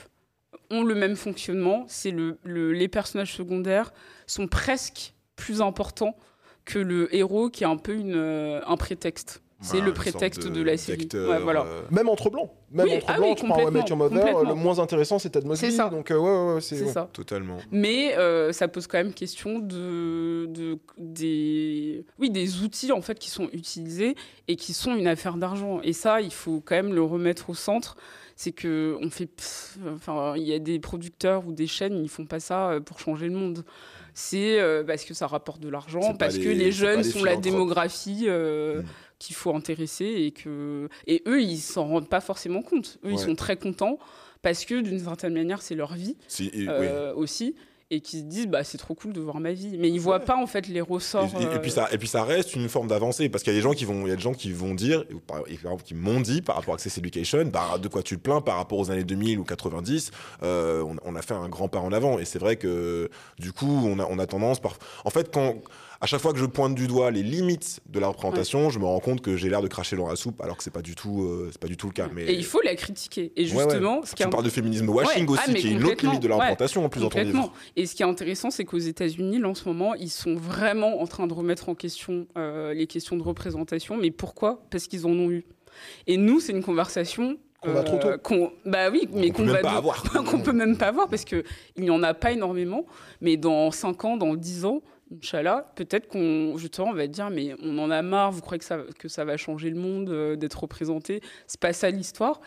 ont le même fonctionnement. C'est le, le- les personnages secondaires sont presque plus importants que le héros qui est un peu une, un prétexte. C'est le prétexte de, la série. d'acteur, Ouais, voilà. euh, Même entre blancs. Même Oui, entre ah blancs, oui, tu Your Mother, complètement, le moins intéressant c'est Ted Mosby. C'est ça. Donc, euh, ouais, ouais, ouais, c'est. Ça. Totalement. Mais euh, ça pose quand même question de, de- des, oui, des outils en fait qui sont utilisés et qui sont une affaire d'argent. Et ça, il faut quand même le remettre au centre. C'est que on fait, pff, enfin, il y a des producteurs ou des chaînes, ils font pas ça euh, pour changer le monde. C'est euh, parce que ça rapporte de l'argent, parce que les- jeunes les sont la démographie euh, Mm. Qu'il faut intéresser et que et eux ils s'en rendent pas forcément compte. Eux ils sont très contents parce que d'une certaine manière c'est leur vie oui. euh, aussi et qui se disent bah c'est trop cool de voir ma vie mais ils voient pas en fait les ressorts Et, et- et puis ça, et puis ça reste une forme d'avancée parce qu'il y a des gens qui vont, il y a des gens qui vont dire, ou par, et par exemple, qui m'ont dit par rapport à Access Education, bah, de quoi tu te plains par rapport aux années 2000 ou 90, euh, on, on a fait un grand pas en avant et c'est vrai que du coup on a, on a tendance par, en fait quand à chaque fois que je pointe du doigt les limites de la représentation, je me rends compte que j'ai l'air de cracher dans la soupe alors que c'est pas du tout, euh, c'est pas du tout le cas. Mais et il faut la critiquer et Ouais, ouais. justement ce qui tu parles de féminisme washing Ouais, ah, aussi, qui est une autre limite de la Ouais, représentation en plus dans ton Complètement. livre. Et ce qui est intéressant, c'est qu'aux États-Unis, là, en ce moment, ils sont vraiment en train de remettre en question euh, les questions de représentation. Mais pourquoi? Parce qu'ils en ont eu. Et nous, c'est une conversation. Qu'on va trop tôt. qu'on- bah oui, mais peut qu'on même va pas de- avoir. qu'on peut même pas avoir parce que il n'y en a pas énormément. Mais dans 5 ans, dans 10 ans, Inch'Allah, peut-être qu'on justement on va dire mais on en a marre. Vous croyez que ça que ça va changer le monde euh, d'être représenté? C'est pas ça l'histoire.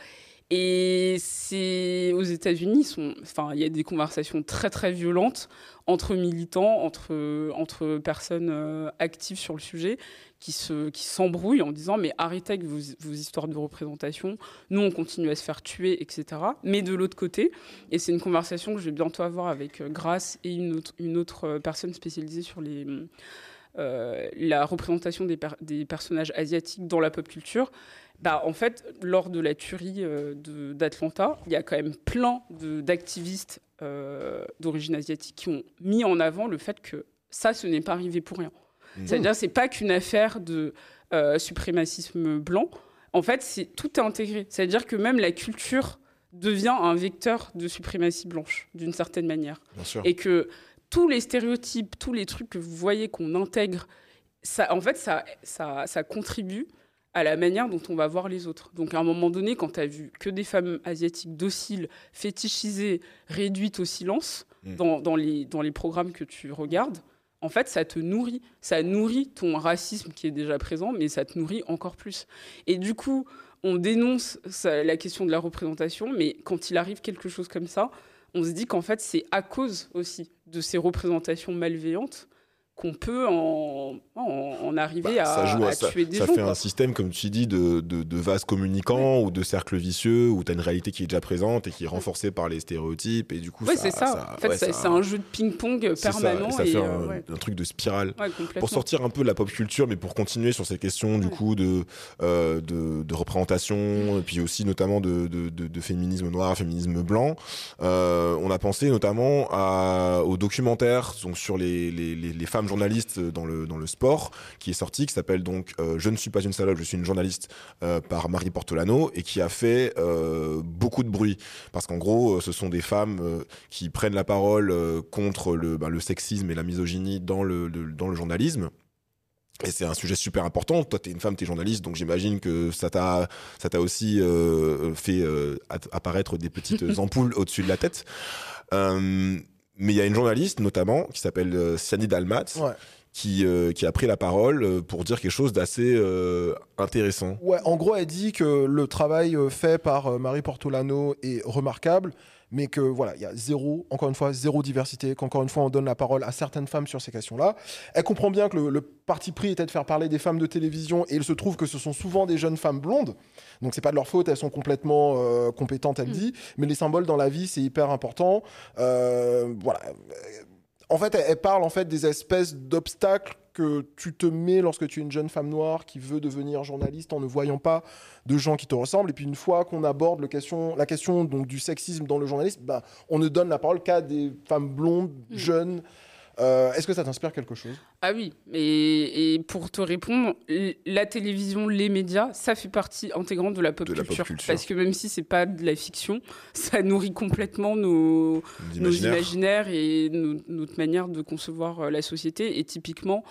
Et c'est aux États-Unis, enfin, il y a des conversations très très violentes entre militants, entre entre personnes euh, actives sur le sujet, qui se qui s'embrouillent en disant mais arrêtez avec vos, vos histoires de représentation. Nous on continue à se faire tuer, etc. Mais de l'autre côté, et c'est une conversation que je vais bientôt avoir avec euh, Grace et une autre une autre euh, personne spécialisée sur les euh, la représentation des, per- des personnages asiatiques dans la pop culture, bah, en fait, lors de la tuerie euh, d'Atlanta, il y a quand même plein d'activistes euh, d'origine asiatique qui ont mis en avant le fait que ça, ce n'est pas arrivé pour rien. Mhm. C'est-à-dire, c'est pas qu'une affaire de suprémacisme blanc. En fait, c'est tout est intégré. C'est-à-dire que même la culture devient un vecteur de suprématie blanche, d'une certaine manière Bien sûr. et que tous les stéréotypes, tous les trucs que vous voyez qu'on intègre, ça, en fait, ça, ça, ça contribue à la manière dont on va voir les autres. Donc, à un moment donné, quand tu as vu que des femmes asiatiques dociles, fétichisées, réduites au silence Mm. dans, dans les, dans les programmes que tu regardes, en fait, ça te nourrit. Ça nourrit ton racisme qui est déjà présent, mais ça te nourrit encore plus. Et du coup, on dénonce ça- la question de la représentation, mais quand il arrive quelque chose comme ça, on se dit qu'en fait, c'est à cause aussi de ces représentations malveillantes qu'on peut en, en, en arriver Bah, à, ça joue à- à ça, tuer des ça gens. fait quoi. un système, comme tu dis, de, de, de vases communicants ou de cercles vicieux où tu as une réalité qui est déjà présente et qui est renforcée par les stéréotypes. Et du coup, Ouais, ça, c'est ça. en fait, ouais, c'est ça- un jeu de ping-pong ça, permanent. et ça et, fait euh, un, ouais. un truc de spirale. Pour sortir un peu de la pop culture, mais pour continuer sur ces questions du coup de, euh, de, de représentation, et puis aussi notamment de, féminisme noir, féminisme blanc, euh, on a pensé notamment à, au documentaire donc, sur les, les, les, les femmes journalistes dans le, dans le sport, qui est sorti, qui s'appelle donc euh, Je ne suis pas une salope, je suis une journaliste euh, par Marie Portolano, et qui a fait euh, beaucoup de bruit. Parce qu'en gros, euh, ce sont des femmes euh, qui prennent la parole euh, contre le, ben, le sexisme et la misogynie dans le, le- dans le journalisme. Et c'est un sujet super important. Toi, t'es une femme, t'es journaliste, donc j'imagine que ça t'a, ça t'a aussi euh, fait euh, apparaître des petites ampoules au-dessus de la tête. Euh, mais il y a une journaliste, notamment, qui s'appelle euh, Siani Dalmat, Ouais. qui, euh, qui a pris la parole euh, pour dire quelque chose d'assez euh, intéressant. Ouais, en gros, elle dit que le travail fait par Marie Portolano est remarquable, mais que voilà, il y a zéro, encore une fois, zéro diversité, qu'encore une fois, on donne la parole à certaines femmes sur ces questions-là. Elle comprend bien que le, le parti pris était de faire parler des femmes de télévision, et il se trouve que ce sont souvent des jeunes femmes blondes, donc c'est pas de leur faute, elles sont complètement euh, compétentes, elle Mm. dit, mais les symboles dans la vie, c'est hyper important. Euh, voilà. En fait, elle, elle parle en fait des espèces d'obstacles que tu te mets lorsque tu es une jeune femme noire qui veut devenir journaliste en ne voyant pas de gens qui te ressemblent. Et puis une fois qu'on aborde le question, la question donc, du sexisme dans le journalisme, ben, on ne donne la parole qu'à des femmes blondes, Mm. jeunes. Euh, Est-ce que ça t'inspire quelque chose? Ah oui, et, et pour te répondre, la télévision, les médias, ça fait partie intégrante de la pop, De la pop culture. Parce que même si c'est pas de la fiction, ça nourrit complètement nos, nos imaginaires et nos- notre manière de concevoir euh, la société. Et typiquement,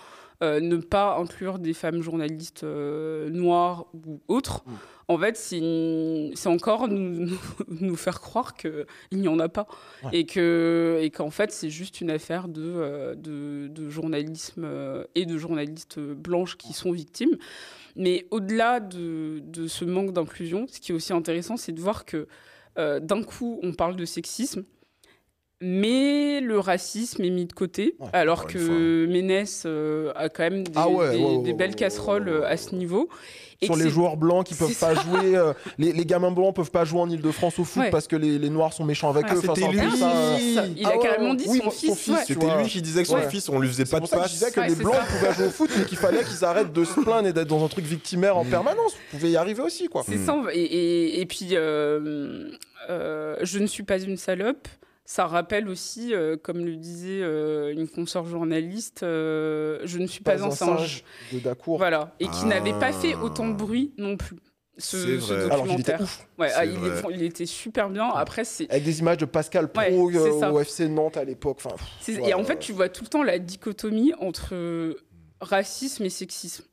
euh, ne pas inclure des femmes journalistes euh, noires ou autres, Mm. en fait, c'est encore nous, faire croire qu'il n'y en a pas. Ouais. Et que- et qu'en fait, c'est juste une affaire de, euh, de, de journalisme et de journalistes blanches qui sont victimes. Mais au-delà de, de ce manque d'inclusion, ce qui est aussi intéressant, c'est de voir que euh, d'un coup, on parle de sexisme, mais le racisme est mis de côté, Ouais, alors que Ménès euh, a quand même des, Ah ouais, des- ouais, ouais, des ouais, belles ouais, casseroles ouais, ouais, à ce niveau. Et Sur les joueurs blancs qui peuvent pas ça. jouer, euh, les, les gamins blancs peuvent pas jouer en Ile-de-France au foot Ouais. parce que les, les noirs sont méchants avec Ah, eux. Enfin, lui. ça, Ça, il Ah a ouais, carrément dit Oui, son son fils. C'était lui qui disait que son Ouais. fils, on lui faisait pas de que je passe. disais que Ouais, les blancs ça. pouvaient jouer au foot, mais qu'il fallait qu'ils arrêtent de se plaindre et d'être dans un truc victimaire en permanence. Vous pouvez y arriver aussi, quoi. C'est Mm. ça. on va- Et, puis, euh, je ne suis pas une salope. Ça rappelle aussi, euh, comme le disait euh, une consoeur journaliste, euh, je ne suis pas, un singe. de Dacour. Voilà. Et qui Ah. n'avait pas fait autant de bruit non plus. Ce, ce. Alors qu'il était documentaire. ouf. Ouais, ah, il, est- il était super bien. Après, c'est. Avec des images de Pascal Pro Ouais, euh, au FC Nantes à l'époque. Enfin, et en fait, tu vois tout le temps la dichotomie entre racisme et sexisme.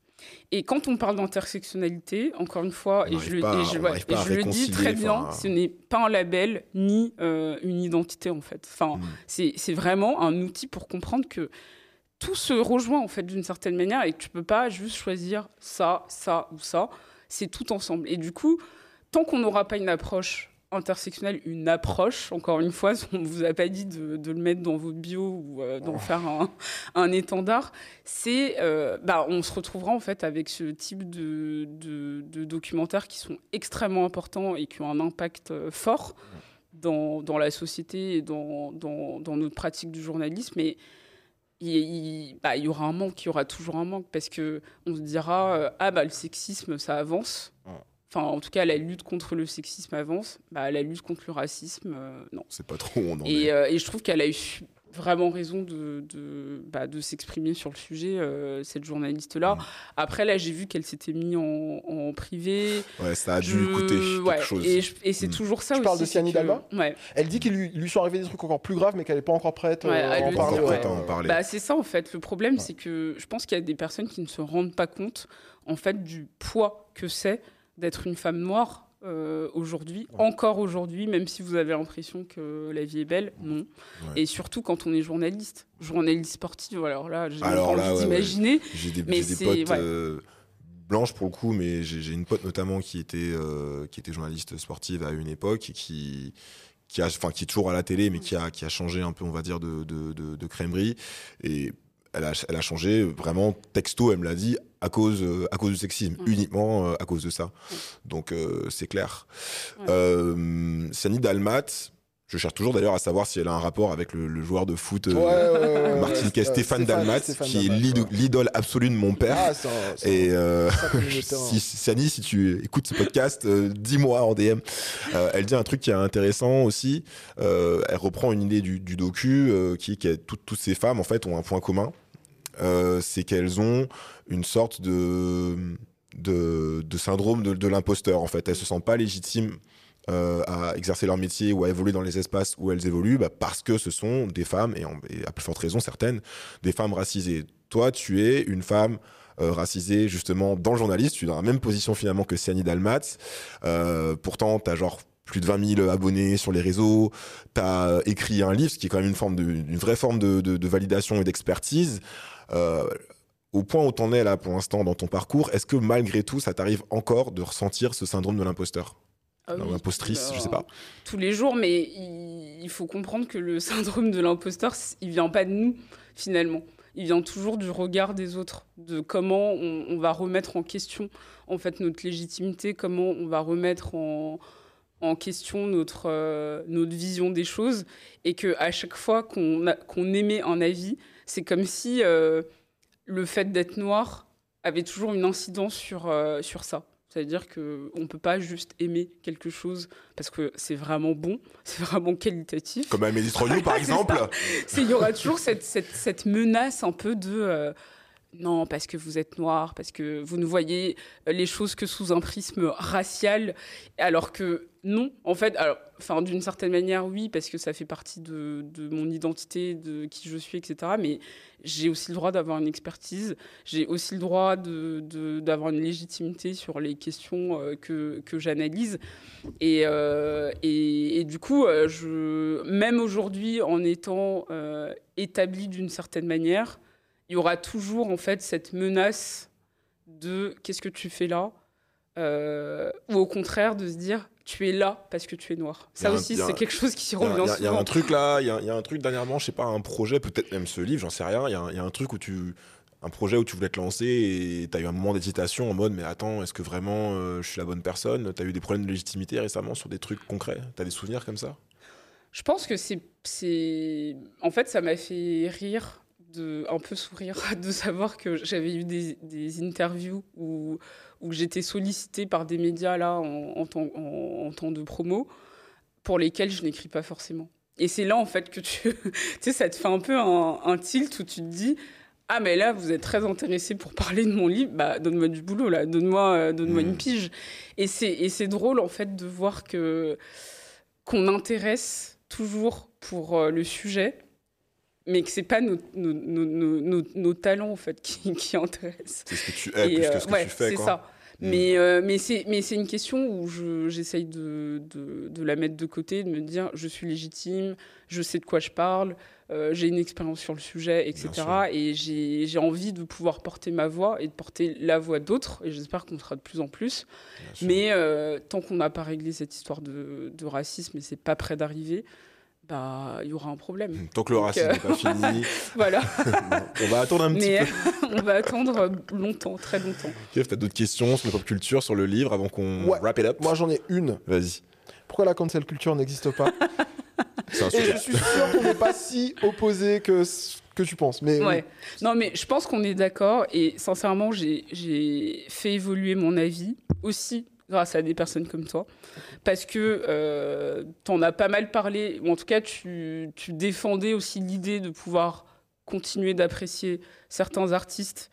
Et quand on parle d'intersectionnalité, encore une fois, et je, le- pas- et je- on ouais, n'arrive et pas à je le dis très bien, ce n'est pas un label ni euh, une identité en fait. Enfin, Mm. c'est c'est vraiment un outil pour comprendre que tout se rejoint en fait d'une certaine manière et que tu peux pas juste choisir ça, ça ou ça. C'est tout ensemble. Et du coup, tant qu'on n'aura pas une approche intersectionnelle, une approche, encore une fois, on ne vous a pas dit de, de le mettre dans votre bio ou euh, d'en faire un, un étendard, c'est, euh, bah, on se retrouvera en fait avec ce type de, de, de documentaires qui sont extrêmement importants et qui ont un impact euh, fort dans, dans la société et dans, dans, dans notre pratique du journalisme. Et il, il- bah, il y aura un manque, il y aura toujours un manque parce que on se dira ah bah le sexisme ça avance. Enfin, en tout cas, la lutte contre le sexisme avance. Bah, la lutte contre le racisme, euh, non. C'est pas trop où on en Et, est. euh, et je trouve qu'elle a eu vraiment raison de, de, bah, de s'exprimer sur le sujet, euh, cette journaliste-là. Après, là, j'ai vu qu'elle s'était mise en, en privé. Ouais, ça a dû Je- coûter quelque ouais, chose. Et, c'est Mm. toujours ça Tu aussi. parles de Siani que- Dalma Ouais. Elle dit qu'il lui, sont arrivés des trucs encore plus graves, mais qu'elle n'est pas encore prête euh, Ouais, à en le parler. dit, Encore ouais. prête à en parler. Bah, c'est ça, en fait. Le problème, c'est que je pense qu'il y a des personnes qui ne se rendent pas compte, en fait, du poids que c'est d'être une femme noire euh, aujourd'hui, Ouais. encore aujourd'hui, même si vous avez l'impression que la vie est belle, non. Ouais. Et surtout quand on est journaliste, journaliste sportif, alors là, j'ai pas d'imaginer. J'ai des, Mais potes euh, blanches pour le coup, mais j'ai j'ai une pote notamment qui était, euh, qui était journaliste sportive à une époque et qui, qui, a, enfin, qui est toujours à la télé, mais qui a, qui a changé un peu, on va dire, de, de, de, de crèmerie. Et elle a, elle a changé vraiment texto, elle me l'a dit, à cause, euh, à cause du sexisme, Mm. uniquement euh, à cause de ça. Donc euh, c'est clair. Ouais. Euh, Sani Dalmat, je cherche toujours d'ailleurs à savoir si elle a un rapport avec le, le joueur de foot euh, Ouais, ouais, ouais, ouais, Martin ouais, Kay, ouais, Stéphane Dalmat, Stéphane qui est Dalmat, l'idole absolue de mon père. Ah, Et euh, si, Sani, si tu écoutes ce podcast, euh, dis-moi en DM. Euh, elle dit un truc qui est intéressant aussi. Euh, elle reprend une idée du, du docu euh, qui est que toutes, toutes ces femmes en fait ont un point commun. Euh, c'est qu'elles ont une sorte de, de, syndrome de, l'imposteur en fait. Elles se sentent pas légitimes euh, à exercer leur métier ou à évoluer dans les espaces où elles évoluent bah, parce que ce sont des femmes, et, à plus forte raison certaines, des femmes racisées. Toi, tu es une femme euh, racisée justement dans le journalisme, tu es dans la même position finalement que Siani Dalmat. Euh, pourtant, tu as genre plus de 20 000 abonnés sur les réseaux, tu as écrit un livre, ce qui est quand même une, forme de, vraie forme de, validation et d'expertise. Au point où t'en es là pour l'instant dans ton parcours, est-ce que malgré tout, ça t'arrive encore de ressentir ce syndrome de l'imposteur? Ah oui. L'impostrice, je sais pas. tous les jours, mais il, faut comprendre que le syndrome de l'imposteur, il vient pas de nous, finalement. Il vient toujours du regard des autres, de comment on, on va remettre en question, en fait, notre légitimité, comment on va remettre en, en question notre, euh, notre vision des choses, et que à chaque fois qu'on qu'on émet un avis, c'est comme si euh, le fait d'être noir avait toujours une incidence sur, euh, sur ça. C'est-à-dire qu'on ne peut pas juste aimer quelque chose parce que c'est vraiment bon, c'est vraiment qualitatif. Comme Amélie Trognou, par exemple. Il y aura toujours cette, cette, cette menace un peu de euh, non, parce que vous êtes noir, parce que vous ne voyez les choses que sous un prisme racial, alors que non, en fait, alors, enfin, d'une certaine manière, oui, parce que ça fait partie de, mon identité, de qui je suis, etc. Mais j'ai aussi le droit d'avoir une expertise, j'ai aussi le droit d'avoir une légitimité sur les questions euh, que, que j'analyse. Et, euh, et, du coup, euh, même aujourd'hui, en étant euh, établi d'une certaine manière, il y aura toujours en fait cette menace de qu'est-ce que tu fais là Euh, Ou au contraire de se dire tu es là parce que tu es noir. Ça aussi, c'est quelque chose qui revient a- il y a souvent. un truc là, il y a, il y a un truc dernièrement, je sais pas, un projet, peut-être même ce livre, j'en sais rien. Il y, a un- il y a un truc où tu. Un projet où tu voulais te lancer et tu as eu un moment d'hésitation en mode mais attends, est-ce que vraiment euh, je suis la bonne personne? Tu as eu des problèmes de légitimité récemment sur des trucs concrets? Tu as des souvenirs comme ça? Je pense que c'est, en fait, ça m'a fait rire, de un peu sourire, de savoir que j'avais eu des, des interviews où, où j'étais sollicitée par des médias là en, en temps, en- en temps de promo, pour lesquels je n'écris pas forcément. Et c'est là en fait que tu, tu sais, ça te fait un peu un, un tilt où tu te dis. Ah mais là vous êtes très intéressé pour parler de mon livre, bah donne-moi du boulot là, donne-moi euh, donne-moi une pige. Et c'est et c'est drôle en fait de voir que qu'on intéresse toujours pour euh, le sujet, mais que c'est pas nos, nos, nos, nos- nos- nos talents en fait qui, qui intéressent. C'est ce que tu es Et, plus euh, que ce que ouais, tu fais. c'est ça. Mm. Mais, euh, mais c'est une question où je- j'essaye de, de, de la mettre de côté, de me dire je suis légitime, je sais de quoi je parle, euh, j'ai une expérience sur le sujet, etc. Et j'ai envie de pouvoir porter ma voix et de porter la voix d'autres, et j'espère qu'on sera de plus en plus. Bien. Mais euh, tant qu'on n'a pas réglé cette histoire de, de racisme et c'est pas près d'arriver, bah il y aura un problème. Tant que le racisme euh, n'est pas fini, voilà. on va attendre un petit Mais peu. on va attendre longtemps, très longtemps. Kev, t'as d'autres questions sur la pop culture, sur le livre, avant qu'on Ouais. wrap it up Moi, j'en ai une. Vas-y. Pourquoi la cancel culture n'existe pas Et je suis sûr qu'on n'est pas si opposés que que tu penses. Mais oui. Non, mais je pense qu'on est d'accord. Et sincèrement, j'ai- j'ai fait évoluer mon avis aussi grâce à des personnes comme toi. Parce que euh, t'en as pas mal parlé. ou En tout cas, tu, tu défendais aussi l'idée de pouvoir continuer d'apprécier certains artistes,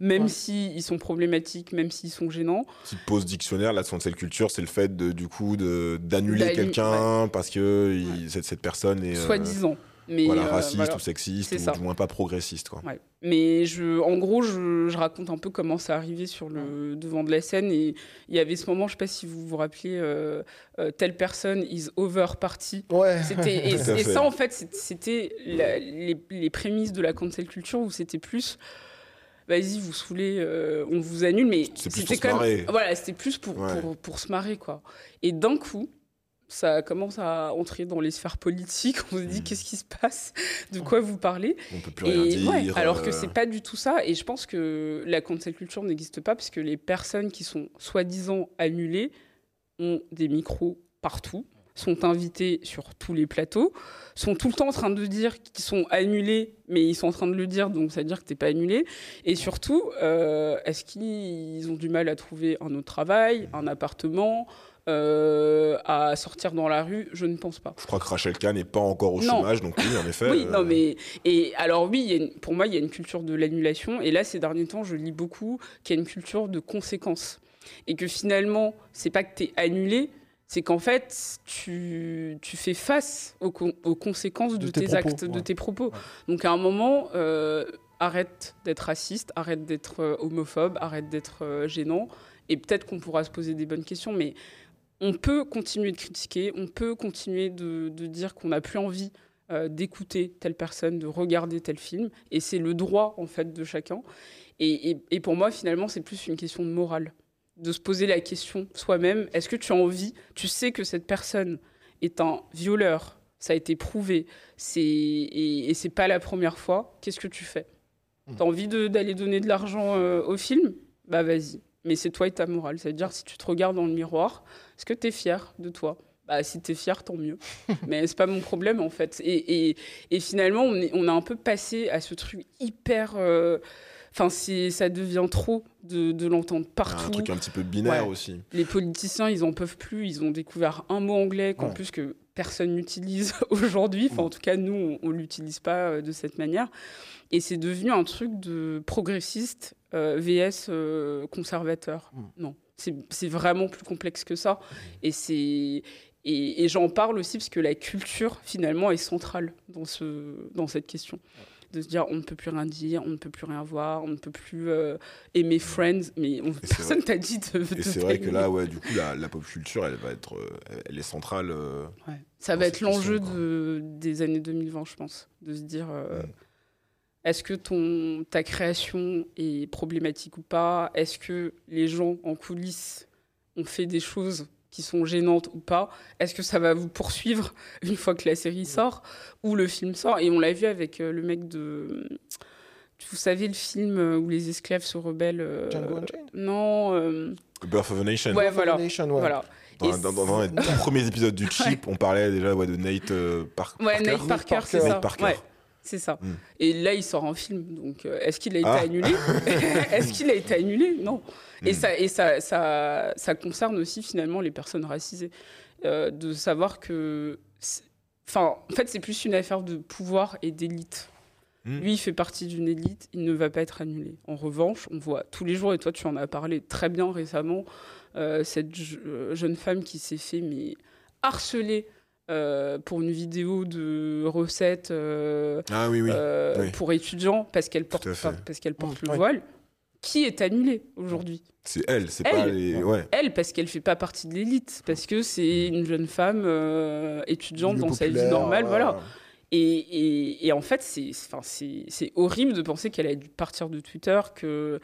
même Ouais. s'ils sont problématiques, même s'ils sont gênants. Petite pause dictionnaire, la cancel culture, c'est le fait de, du coup d'annuler D'annu- quelqu'un parce que il- cette, cette personne est euh, Soi-disant. Mais voilà, euh, raciste voilà. ou sexiste C'est ou ça. du moins pas progressiste. Quoi. Ouais. Mais je, en gros, je, je raconte un peu comment ça arrivé sur le devant de la scène. Et il y avait ce moment, je ne sais pas si vous vous rappelez, euh, euh, telle personne is over party. Ouais. C'était, et, ça, en fait, c'est- c'était les, les prémices de la cancel culture où c'était plus. Vas-y, vous saoulez, euh, on vous annule, mais C'est plus c'était pour se quand même-. Voilà, c'était plus pour, Ouais. pour, pour se marrer, quoi. Et d'un coup, ça commence à entrer dans les sphères politiques. On se dit Mm. qu'est-ce qui se passe? De quoi vous parlez? On peut plus rien dire. ouais, alors que euh, c'est pas du tout ça. Et je pense que la cancel culture n'existe pas parce que les personnes qui sont soi-disant annulées ont des micros partout, sont invitées sur tous les plateaux, sont tout le temps en train de dire qu'ils sont annulés, mais ils sont en train de le dire, donc ça veut dire que t'es pas annulé. Et surtout, euh, est-ce qu'ils ont du mal à trouver un autre travail, un appartement, euh, à sortir dans la rue Je ne pense pas. Je crois que Rachel Kahn n'est pas encore au Non. chômage, donc oui, en effet. Oui, euh, non, mais. Et alors, oui, il y a une- pour moi, il y a une culture de l'annulation. Et là, ces derniers temps, je lis beaucoup qu'il y a une culture de conséquences. Et que finalement, c'est pas que tu es annulé, c'est qu'en fait, tu, tu fais face aux, con- aux conséquences de, De tes tes, propos, actes, de tes propos. Donc, à un moment, euh, arrête d'être raciste, arrête d'être homophobe, arrête d'être gênant. Et peut-être qu'on pourra se poser des bonnes questions, mais on peut continuer de critiquer, on peut continuer de, de dire qu'on n'a plus envie euh, d'écouter telle personne, de regarder tel film, et c'est le droit en fait de chacun. Et, et- et pour moi, finalement, c'est plus une question de morale, de se poser la question soi-même est-ce que tu as envie Tu sais que cette personne est un violeur, ça a été prouvé, c'est et, et c'est pas la première fois. Qu'est-ce que tu fais? Mm. T'as envie d'aller donner de l'argent euh, au film? Bah vas-y. Mais c'est toi et ta morale. C'est-à-dire, si tu te regardes dans le miroir, est-ce que tu es fier de toi? Bah, si tu es fier, tant mieux. Mais c'est pas mon problème, en fait. Et, et- et finalement, on, est, on a un peu passé à ce truc hyper. euh, Enfin, ça devient trop de, de l'entendre Un partout. truc un petit peu binaire Ouais. aussi. Les politiciens, ils en peuvent plus. Ils ont découvert un mot anglais qu'en Ouais. plus que personne n'utilise aujourd'hui. Enfin, en tout cas, nous, on, on l'utilise pas euh, de cette manière. Et c'est devenu un truc de progressiste euh, VS euh, conservateur. Mm. Non, c'est vraiment plus complexe que ça. Et c'est et, et j'en parle aussi parce que la culture finalement est centrale dans ce dans cette question de se dire on ne peut plus rien dire, on ne peut plus rien voir, on ne peut plus euh, aimer Friends, mais on- personne t'a dit de, de Et c'est vrai que là, ouais, du coup, la, la pop culture, elle va être, euh, elle est centrale. euh, Ouais. Ça va être l'enjeu de, des années 2020, je pense, de se dire euh, Mm. est-ce que ton, ta création est problématique ou pas? Est-ce que les gens en coulisses ont fait des choses qui sont gênantes ou pas Est-ce que ça va vous poursuivre une fois que la série sort ou le film sort? Et on l'a vu avec euh, le mec de. Vous savez, le film euh, où les esclaves se rebellent euh, Django Unchained? Non. euh, Birth of a Nation. Ouais, voilà. Nation, ouais. Voilà. Dans, dans- dans- dans les tout premiers épisodes du Chip, on parlait déjà ouais, de Nate euh, Par- Ouais, Parker. Nate Parker, Parker. c'est ça. Nate Parker. C'est ça. Mm. Et là, il sort un film. Donc, euh, est-ce qu'il a été Ah. annulé Est-ce qu'il a été annulé? Non. Et, Mm. ça, et ça, ça, ça concerne aussi finalement les personnes racisées. Euh, de savoir que. Enfin, en fait, c'est plus une affaire de pouvoir et d'élite. Mm. Lui, il fait partie d'une élite, il ne va pas être annulé. En revanche, on voit tous les jours, et toi, tu en as parlé très bien récemment, euh, cette je- jeune femme qui s'est fait mais, harceler euh, pour une vidéo de recettes euh, Ah oui, oui. euh, oui. pour étudiants parce qu'elle porte, pas- parce qu'elle porte le voile. Qui est annulée aujourd'hui? C'est elle, c'est Elle. pas les. Ouais. Elle, parce qu'elle fait pas partie de l'élite, parce que c'est une jeune femme euh, étudiante Milieu dans sa vie normale, voilà. Et, et, et en fait, c'est enfin, c'est c'est horrible de penser qu'elle a dû partir de Twitter, que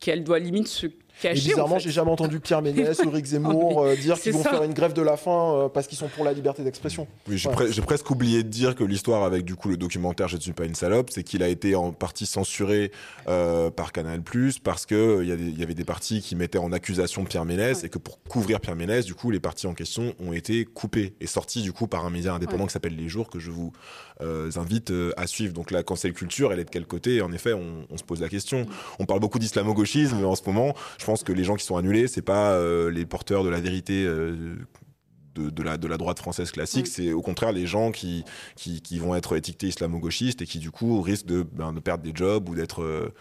qu'elle doit limite se Et en bizarrement, fait. j'ai jamais entendu Pierre Ménès ou Rick Zemmour euh, dire qu'ils vont ça. faire une grève de la faim euh, parce qu'ils sont pour la liberté d'expression. Oui, j'ai Ouais. pre- j'ai presque oublié de dire que l'histoire avec du coup le documentaire Je ne suis pas une salope, c'est qu'il a été en partie censuré euh, par Canal+ parce que euh, il y, avait des parties qui mettaient en accusation Pierre Ménès Ouais. et que pour couvrir Pierre Ménès, du coup les parties en question ont été coupées et sorties du coup par un média indépendant Ouais. qui s'appelle Les Jours que je vous euh, invite euh, à suivre. Donc la cancel culture, elle est de quel côté? En effet, on, on se pose la question. On parle beaucoup d'islamo-gauchisme en ce moment. Je pense que les gens qui sont annulés, c'est pas euh, les porteurs de la vérité. euh, de, de la, de la droite française classique, Oui. c'est au contraire les gens qui, qui, qui vont être étiquetés islamo-gauchistes et qui du coup risquent de, ben, de perdre des jobs ou d'être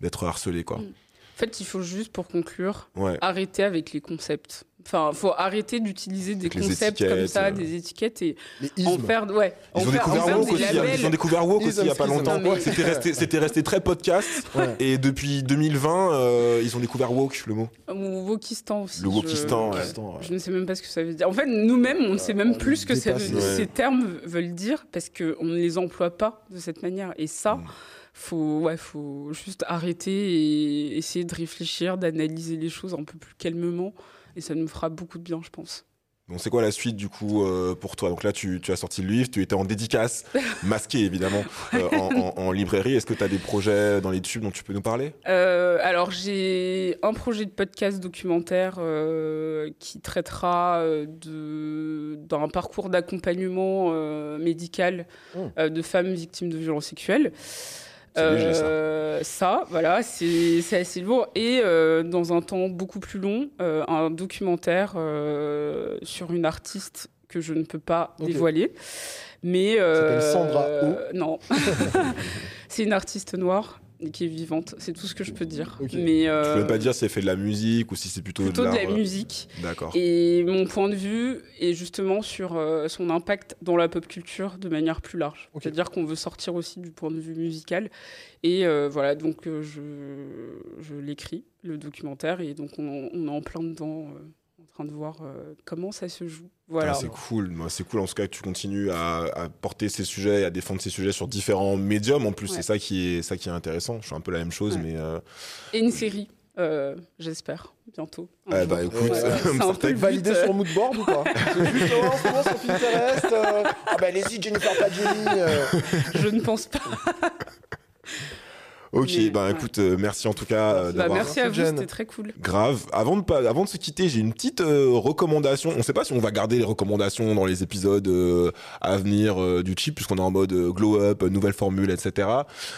d'être harcelés quoi. Mm. En fait, il faut juste, pour conclure, Ouais. arrêter avec les concepts. Enfin, il faut arrêter d'utiliser des Avec concepts comme ça, euh. des étiquettes et en faire, ouais, en Ils ont, faire, découvert woke aussi, hein. labels. ils ont découvert woke aussi il y a pas longtemps. mais- C'était resté, c'était resté très podcast Ouais. et depuis 2020 euh, ils ont découvert woke le mot. Ou Wokistan aussi. Le je- wokistan, ouais. Ouais. Je ne sais même pas ce que ça veut dire. En fait, nous-mêmes, on ne sait même on plus ce que ça dépasse, veut- ouais. ces termes veulent dire parce qu'on ne les emploie pas de cette manière. Et ça, Mm. faut, ouais, faut juste arrêter et essayer de réfléchir, d'analyser les choses un peu plus calmement. Et ça nous fera beaucoup de bien, je pense. Donc c'est quoi la suite du coup euh, pour toi? Donc là tu, tu, as sorti le livre, tu étais en dédicace, masqué évidemment, euh, en, en, en, librairie. Est-ce que tu as des projets dans les tubes dont tu peux nous parler? Euh, Alors j'ai un projet de podcast documentaire qui traitera d'un parcours d'accompagnement médical mmh. de femmes victimes de violences sexuelles. Euh, ça. ça. voilà, c'est assez lourd. Et euh, dans un temps beaucoup plus long, euh, un documentaire sur une artiste que je ne peux pas okay. dévoiler. Mais. Sandra. Non. c'est une artiste noire qui est vivante. C'est tout ce que je peux dire. Okay. Mais euh, je peux pas dire si elle fait de la musique ou si c'est plutôt, plutôt de, de la musique. D'accord. Et mon point de vue est justement sur euh, son impact dans la pop culture de manière plus large. Okay. C'est-à-dire qu'on veut sortir aussi du point de vue musical. Et euh, voilà, donc euh, je, je l'écris, le documentaire, et donc on, on, est en plein dedans train de voir euh, comment ça se joue. Voilà. Ah, c'est cool, c'est cool en tout cas que tu continues à, à, porter ces sujets, à défendre ces sujets sur différents médiums. En plus, ouais. c'est ça qui est ça qui est intéressant. Je fais un peu la même chose, ouais. mais euh... et une série. Euh, j'espère bientôt. Eh bah écoute, validé sur Moodboard ou pas C'est juste en ce moment sur Pinterest. Euh... Ah bah allez-y Jennifer Padgini. Je ne pense pas. Ok, mais, bah ouais. écoute, euh, merci en tout cas euh, bah, Merci à vous, c'était très cool. Grave. Avant de, pas, avant de se quitter, j'ai une petite euh, recommandation. On ne sait pas si on va garder les recommandations dans les épisodes euh, à venir euh, du chip, puisqu'on est en mode glow up, nouvelle formule, etc.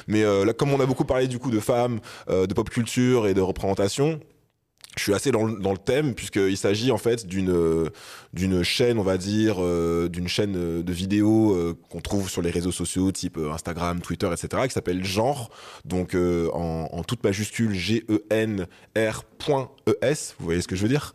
Mais là, comme on a beaucoup parlé du coup de femmes, de pop culture et de représentation, je suis assez dans le, thème puisqu'il s'agit en fait d'une d'une chaîne on va dire euh, d'une chaîne de vidéos euh, qu'on trouve sur les réseaux sociaux type euh, Instagram Twitter etc qui s'appelle genre. Donc euh, en, en, toute majuscule G E N R .es vous voyez ce que je veux dire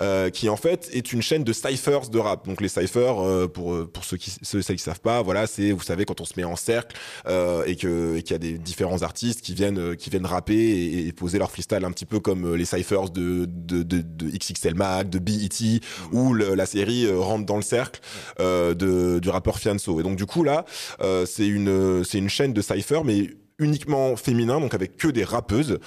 euh, qui en fait est une chaîne de cyphers de rap. Donc les cyphers pour pour ceux qui ceux celles qui savent pas voilà c'est vous savez quand on se met en cercle et que qu'il y a des différents artistes qui viennent qui viennent rapper et, et poser leur freestyle un petit peu comme les cyphers de de, de, XXL Mag, de BET, où le, la série euh, rentre dans le cercle euh, de, du rappeur Fianso. Et donc du coup là, euh, c'est une, c'est une chaîne de cypher, mais uniquement féminin, donc avec que des rappeuses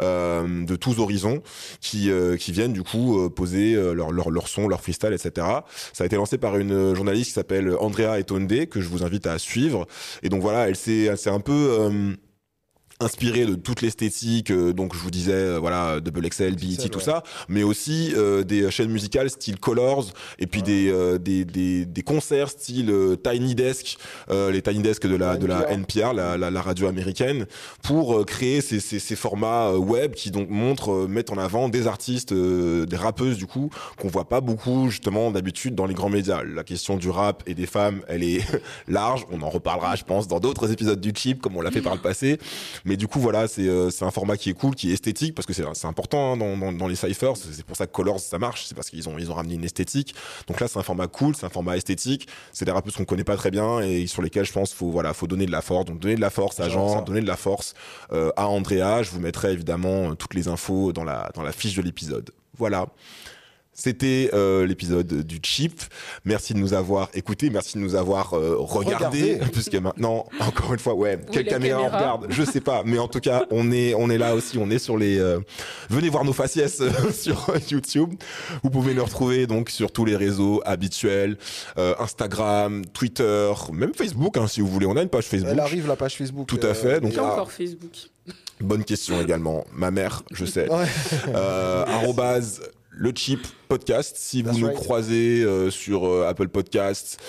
euh, de tous horizons qui, euh, qui viennent du coup euh, poser leur, leur, leur son, leur freestyle, etc. Ça a été lancé par une journaliste qui s'appelle Andrea Etonde, que je vous invite à suivre. Et donc voilà, elle s'est un peu inspiré de toute l'esthétique euh, donc je vous disais euh, voilà Double XL, BET tout ouais. ça mais aussi euh, des chaînes musicales style Colors et puis ouais. des, euh, des, des, des concerts style euh, Tiny Desk les Tiny Desk de la de la NPR la, la, la radio américaine pour créer ces, ces, ces, formats web qui donc montrent mettent en avant des artistes des rappeuses du coup qu'on voit pas beaucoup justement d'habitude dans les grands médias la question du rap et des femmes elle est large on en reparlera je pense dans d'autres épisodes du chip comme on l'a fait par le passé mais du coup, voilà, c'est euh, un format qui est cool, qui est esthétique, parce que c'est important hein, dans, dans, dans, les cyphers. C'est pour ça que Colors, ça marche. C'est parce qu'ils ont, ils ont ramené une esthétique. Donc là, c'est un format cool, c'est un format esthétique. C'est des rappeurs qu'on connaît pas très bien et sur lesquels je pense faut voilà, faut donner de la force. Donc donner de la force à Jean, donner de la force euh, à Andrea. Je vous mettrai évidemment toutes les infos dans la, dans la fiche de l'épisode. Voilà. C'était euh, l'épisode du Chip. Merci de nous avoir écoutés, merci de nous avoir euh, regardé, puisque maintenant, encore une fois, ouais, quelle caméra, caméra, on regarde, je sais pas, mais en tout cas, on est, on est là aussi, on est sur les. Euh, venez voir nos faciès sur YouTube. Vous pouvez nous retrouver donc sur tous les réseaux habituels, euh, Instagram, Twitter, même Facebook, hein, si vous voulez. On a une page Facebook. Elle arrive la page Facebook. Tout à fait. Donc là, encore Facebook. Bonne question également. Ma mère, je sais. Ouais. Le Chip Podcast. Si vous nous croisez euh, sur euh, Apple Podcasts,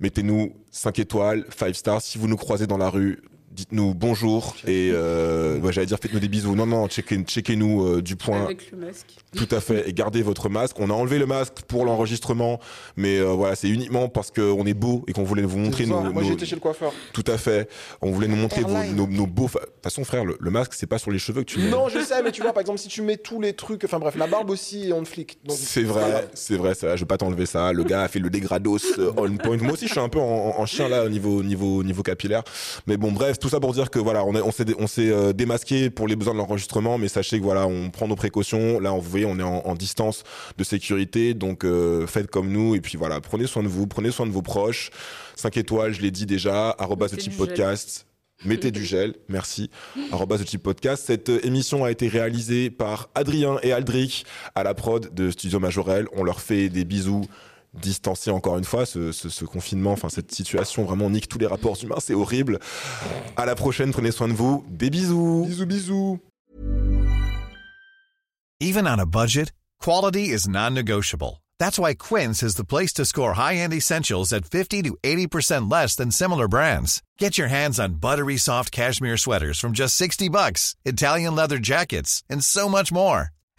mettez-nous 5 étoiles, 5 stars. Si vous nous croisez dans la rue, dites-nous bonjour et euh, ouais, j'allais dire faites-nous des bisous. Non non, checkez, checkez nous euh, du point. Avec le masque. Tout à fait et gardez votre masque. On a enlevé le masque pour l'enregistrement, mais euh, voilà c'est uniquement parce qu'on est beau et qu'on voulait vous montrer nos. Moi j'étais chez le coiffeur. Tout à fait. On voulait nous montrer vos, nos, nos, beaux. De toute façon frère, le, le masque c'est pas sur les cheveux que tu mets. Non je sais, mais tu vois par exemple si tu mets tous les trucs, enfin bref la barbe aussi on flic. C'est vrai, c'est vrai, ça. Je vais pas t'enlever ça. Le gars a fait le dégrados on point. Moi aussi je suis un peu en, en chien là au niveau niveau niveau capillaire. Mais bon bref tout ça pour dire que voilà on, on s'est on s'est euh, démasqué pour les besoins de l'enregistrement, mais sachez que voilà, on prend nos précautions. Là, vous voyez, on est en, en distance de sécurité, donc euh, faites comme nous et puis voilà, prenez soin de vous, prenez soin de vos proches. 5 étoiles, je l'ai dit déjà. Arrobas de type podcast. Mettez du gel, merci. Arrobas de type podcast. Cette euh, émission a été réalisée par Adrien et Aldric à la prod de Studio Majorel. On leur fait des bisous distancier encore une fois. Ce, ce, ce confinement, enfin cette situation vraiment nique tous les rapports humains, c'est horrible. À la prochaine, prenez soin de vous. Des bisous. Bisous, bisous. Even on a budget, quality is non-negotiable. That's why Quince is the place to score high-end essentials at 50 to 80% less than similar brands. Get your hands on buttery soft cashmere sweaters from just 60 bucks, Italian leather jackets, and so much more.